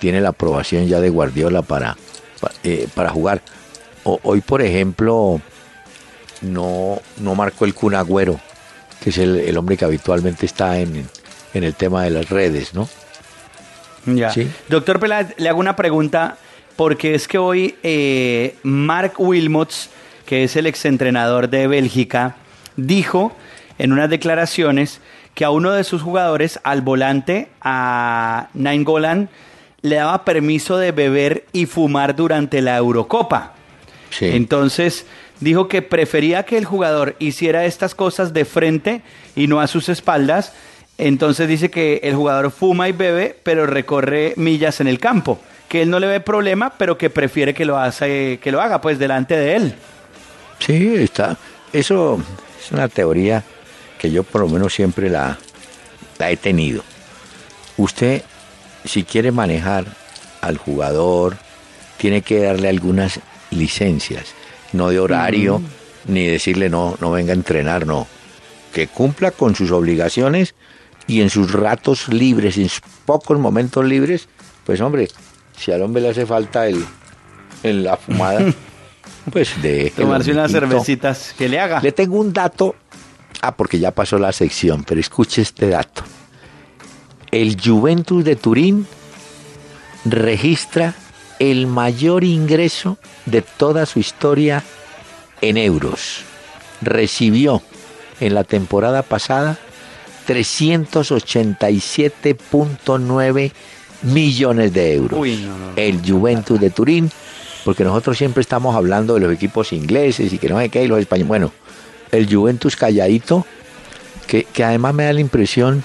tiene la aprobación ya de Guardiola para, pa- eh, para jugar. Hoy, por ejemplo, no, no marcó el Kun Agüero, que es el, el hombre que habitualmente está en, en el tema de las redes, ¿no? Ya. Sí. Doctor Peláez, le hago una pregunta, porque es que hoy eh, Mark Wilmots, que es el exentrenador de Bélgica, dijo en unas declaraciones que a uno de sus jugadores, al volante, a Nine Golan, le daba permiso de beber y fumar durante la Eurocopa. Sí. Entonces dijo que prefería que el jugador hiciera estas cosas de frente y no a sus espaldas. Entonces dice que el jugador fuma y bebe, pero recorre millas en el campo. Que él no le ve problema, pero que prefiere que lo, hace, que lo haga pues delante de él. Sí, está. Eso es una teoría que yo por lo menos siempre la, la he tenido. Usted, si quiere manejar al jugador, tiene que darle algunas licencias, no de horario, ni decirle no, no venga a entrenar, no. Que cumpla con sus obligaciones y en sus ratos libres, en sus pocos momentos libres, pues hombre, si al hombre le hace falta el, el- la fumada, pues de Tomarse unas cervecitas que le haga. le tengo un dato. Ah, porque ya pasó la sección, pero escuche este dato. El Juventus de Turín registra el mayor ingreso de toda su historia en euros. Recibió en la temporada pasada 387.9 millones de euros. Uy, no, no, no. El Juventus de Turín, porque nosotros siempre estamos hablando de los equipos ingleses y que no sé qué, y los españoles. Bueno, el Juventus calladito, que, que además me da la impresión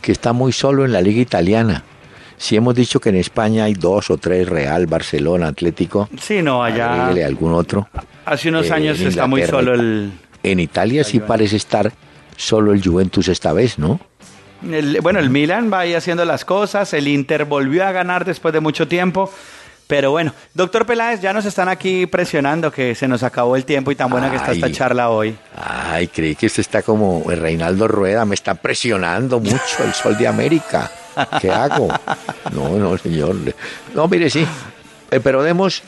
que está muy solo en la liga italiana. Si hemos dicho que en España hay dos o tres, Real, Barcelona, Atlético, Sí, no, allá algún otro. hace unos eh, años está muy solo el, En Italia sí parece estar solo el Juventus esta vez, ¿no? El- bueno, el Milan va ahí haciendo las cosas, el Inter volvió a ganar después de mucho tiempo, pero bueno, doctor Peláez, ya nos están aquí presionando que se nos acabó el tiempo y tan buena que está esta charla hoy. Ay, creí que usted está como el Reinaldo Rueda, me está presionando mucho el sol de América. ¿Qué hago? No, no, señor. No, mire, sí. Eh, pero demos,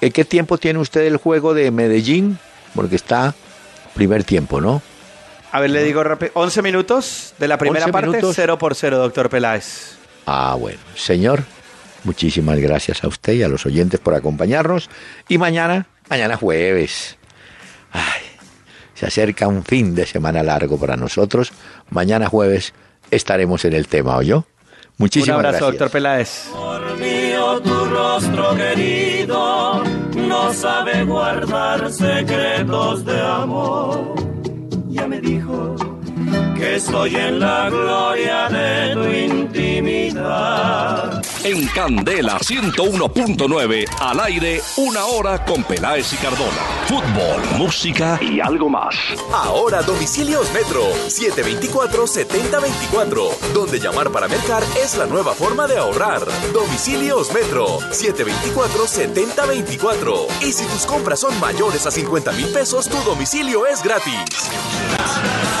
eh, ¿qué tiempo tiene usted el juego de Medellín? Porque está primer tiempo, ¿no? A ver, le digo rápido, 11 minutos de la primera 11 parte, minutos. 0 por 0, doctor Peláez. Ah, bueno. Señor, muchísimas gracias a usted y a los oyentes por acompañarnos. Y mañana, mañana jueves. Ay, se acerca un fin de semana largo para nosotros. Mañana jueves estaremos en el tema, ¿o yo? Un Muchísimas abrazo, gracias. doctor Peláez. Por mío tu rostro querido no sabe guardar secretos de amor. Ya me dijo que estoy en la gloria de tu intimidad. En Candela 101.9, al aire, una hora con Peláez y Cardona. Fútbol, música y algo más. Ahora domicilios Metro 724-7024, donde llamar para mercar es la nueva forma de ahorrar. Domicilios Metro 724-7024. Y si tus compras son mayores a 50 mil pesos, tu domicilio es gratis.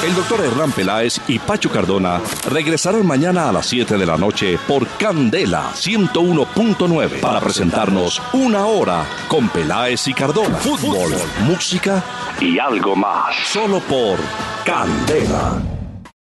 El doctor Hernán Peláez y Pacho Cardona regresarán mañana a las 7 de la noche por Candela 101.9 para presentarnos una hora con Peláez y Cardona. Fútbol, música y algo más. Solo por Candela.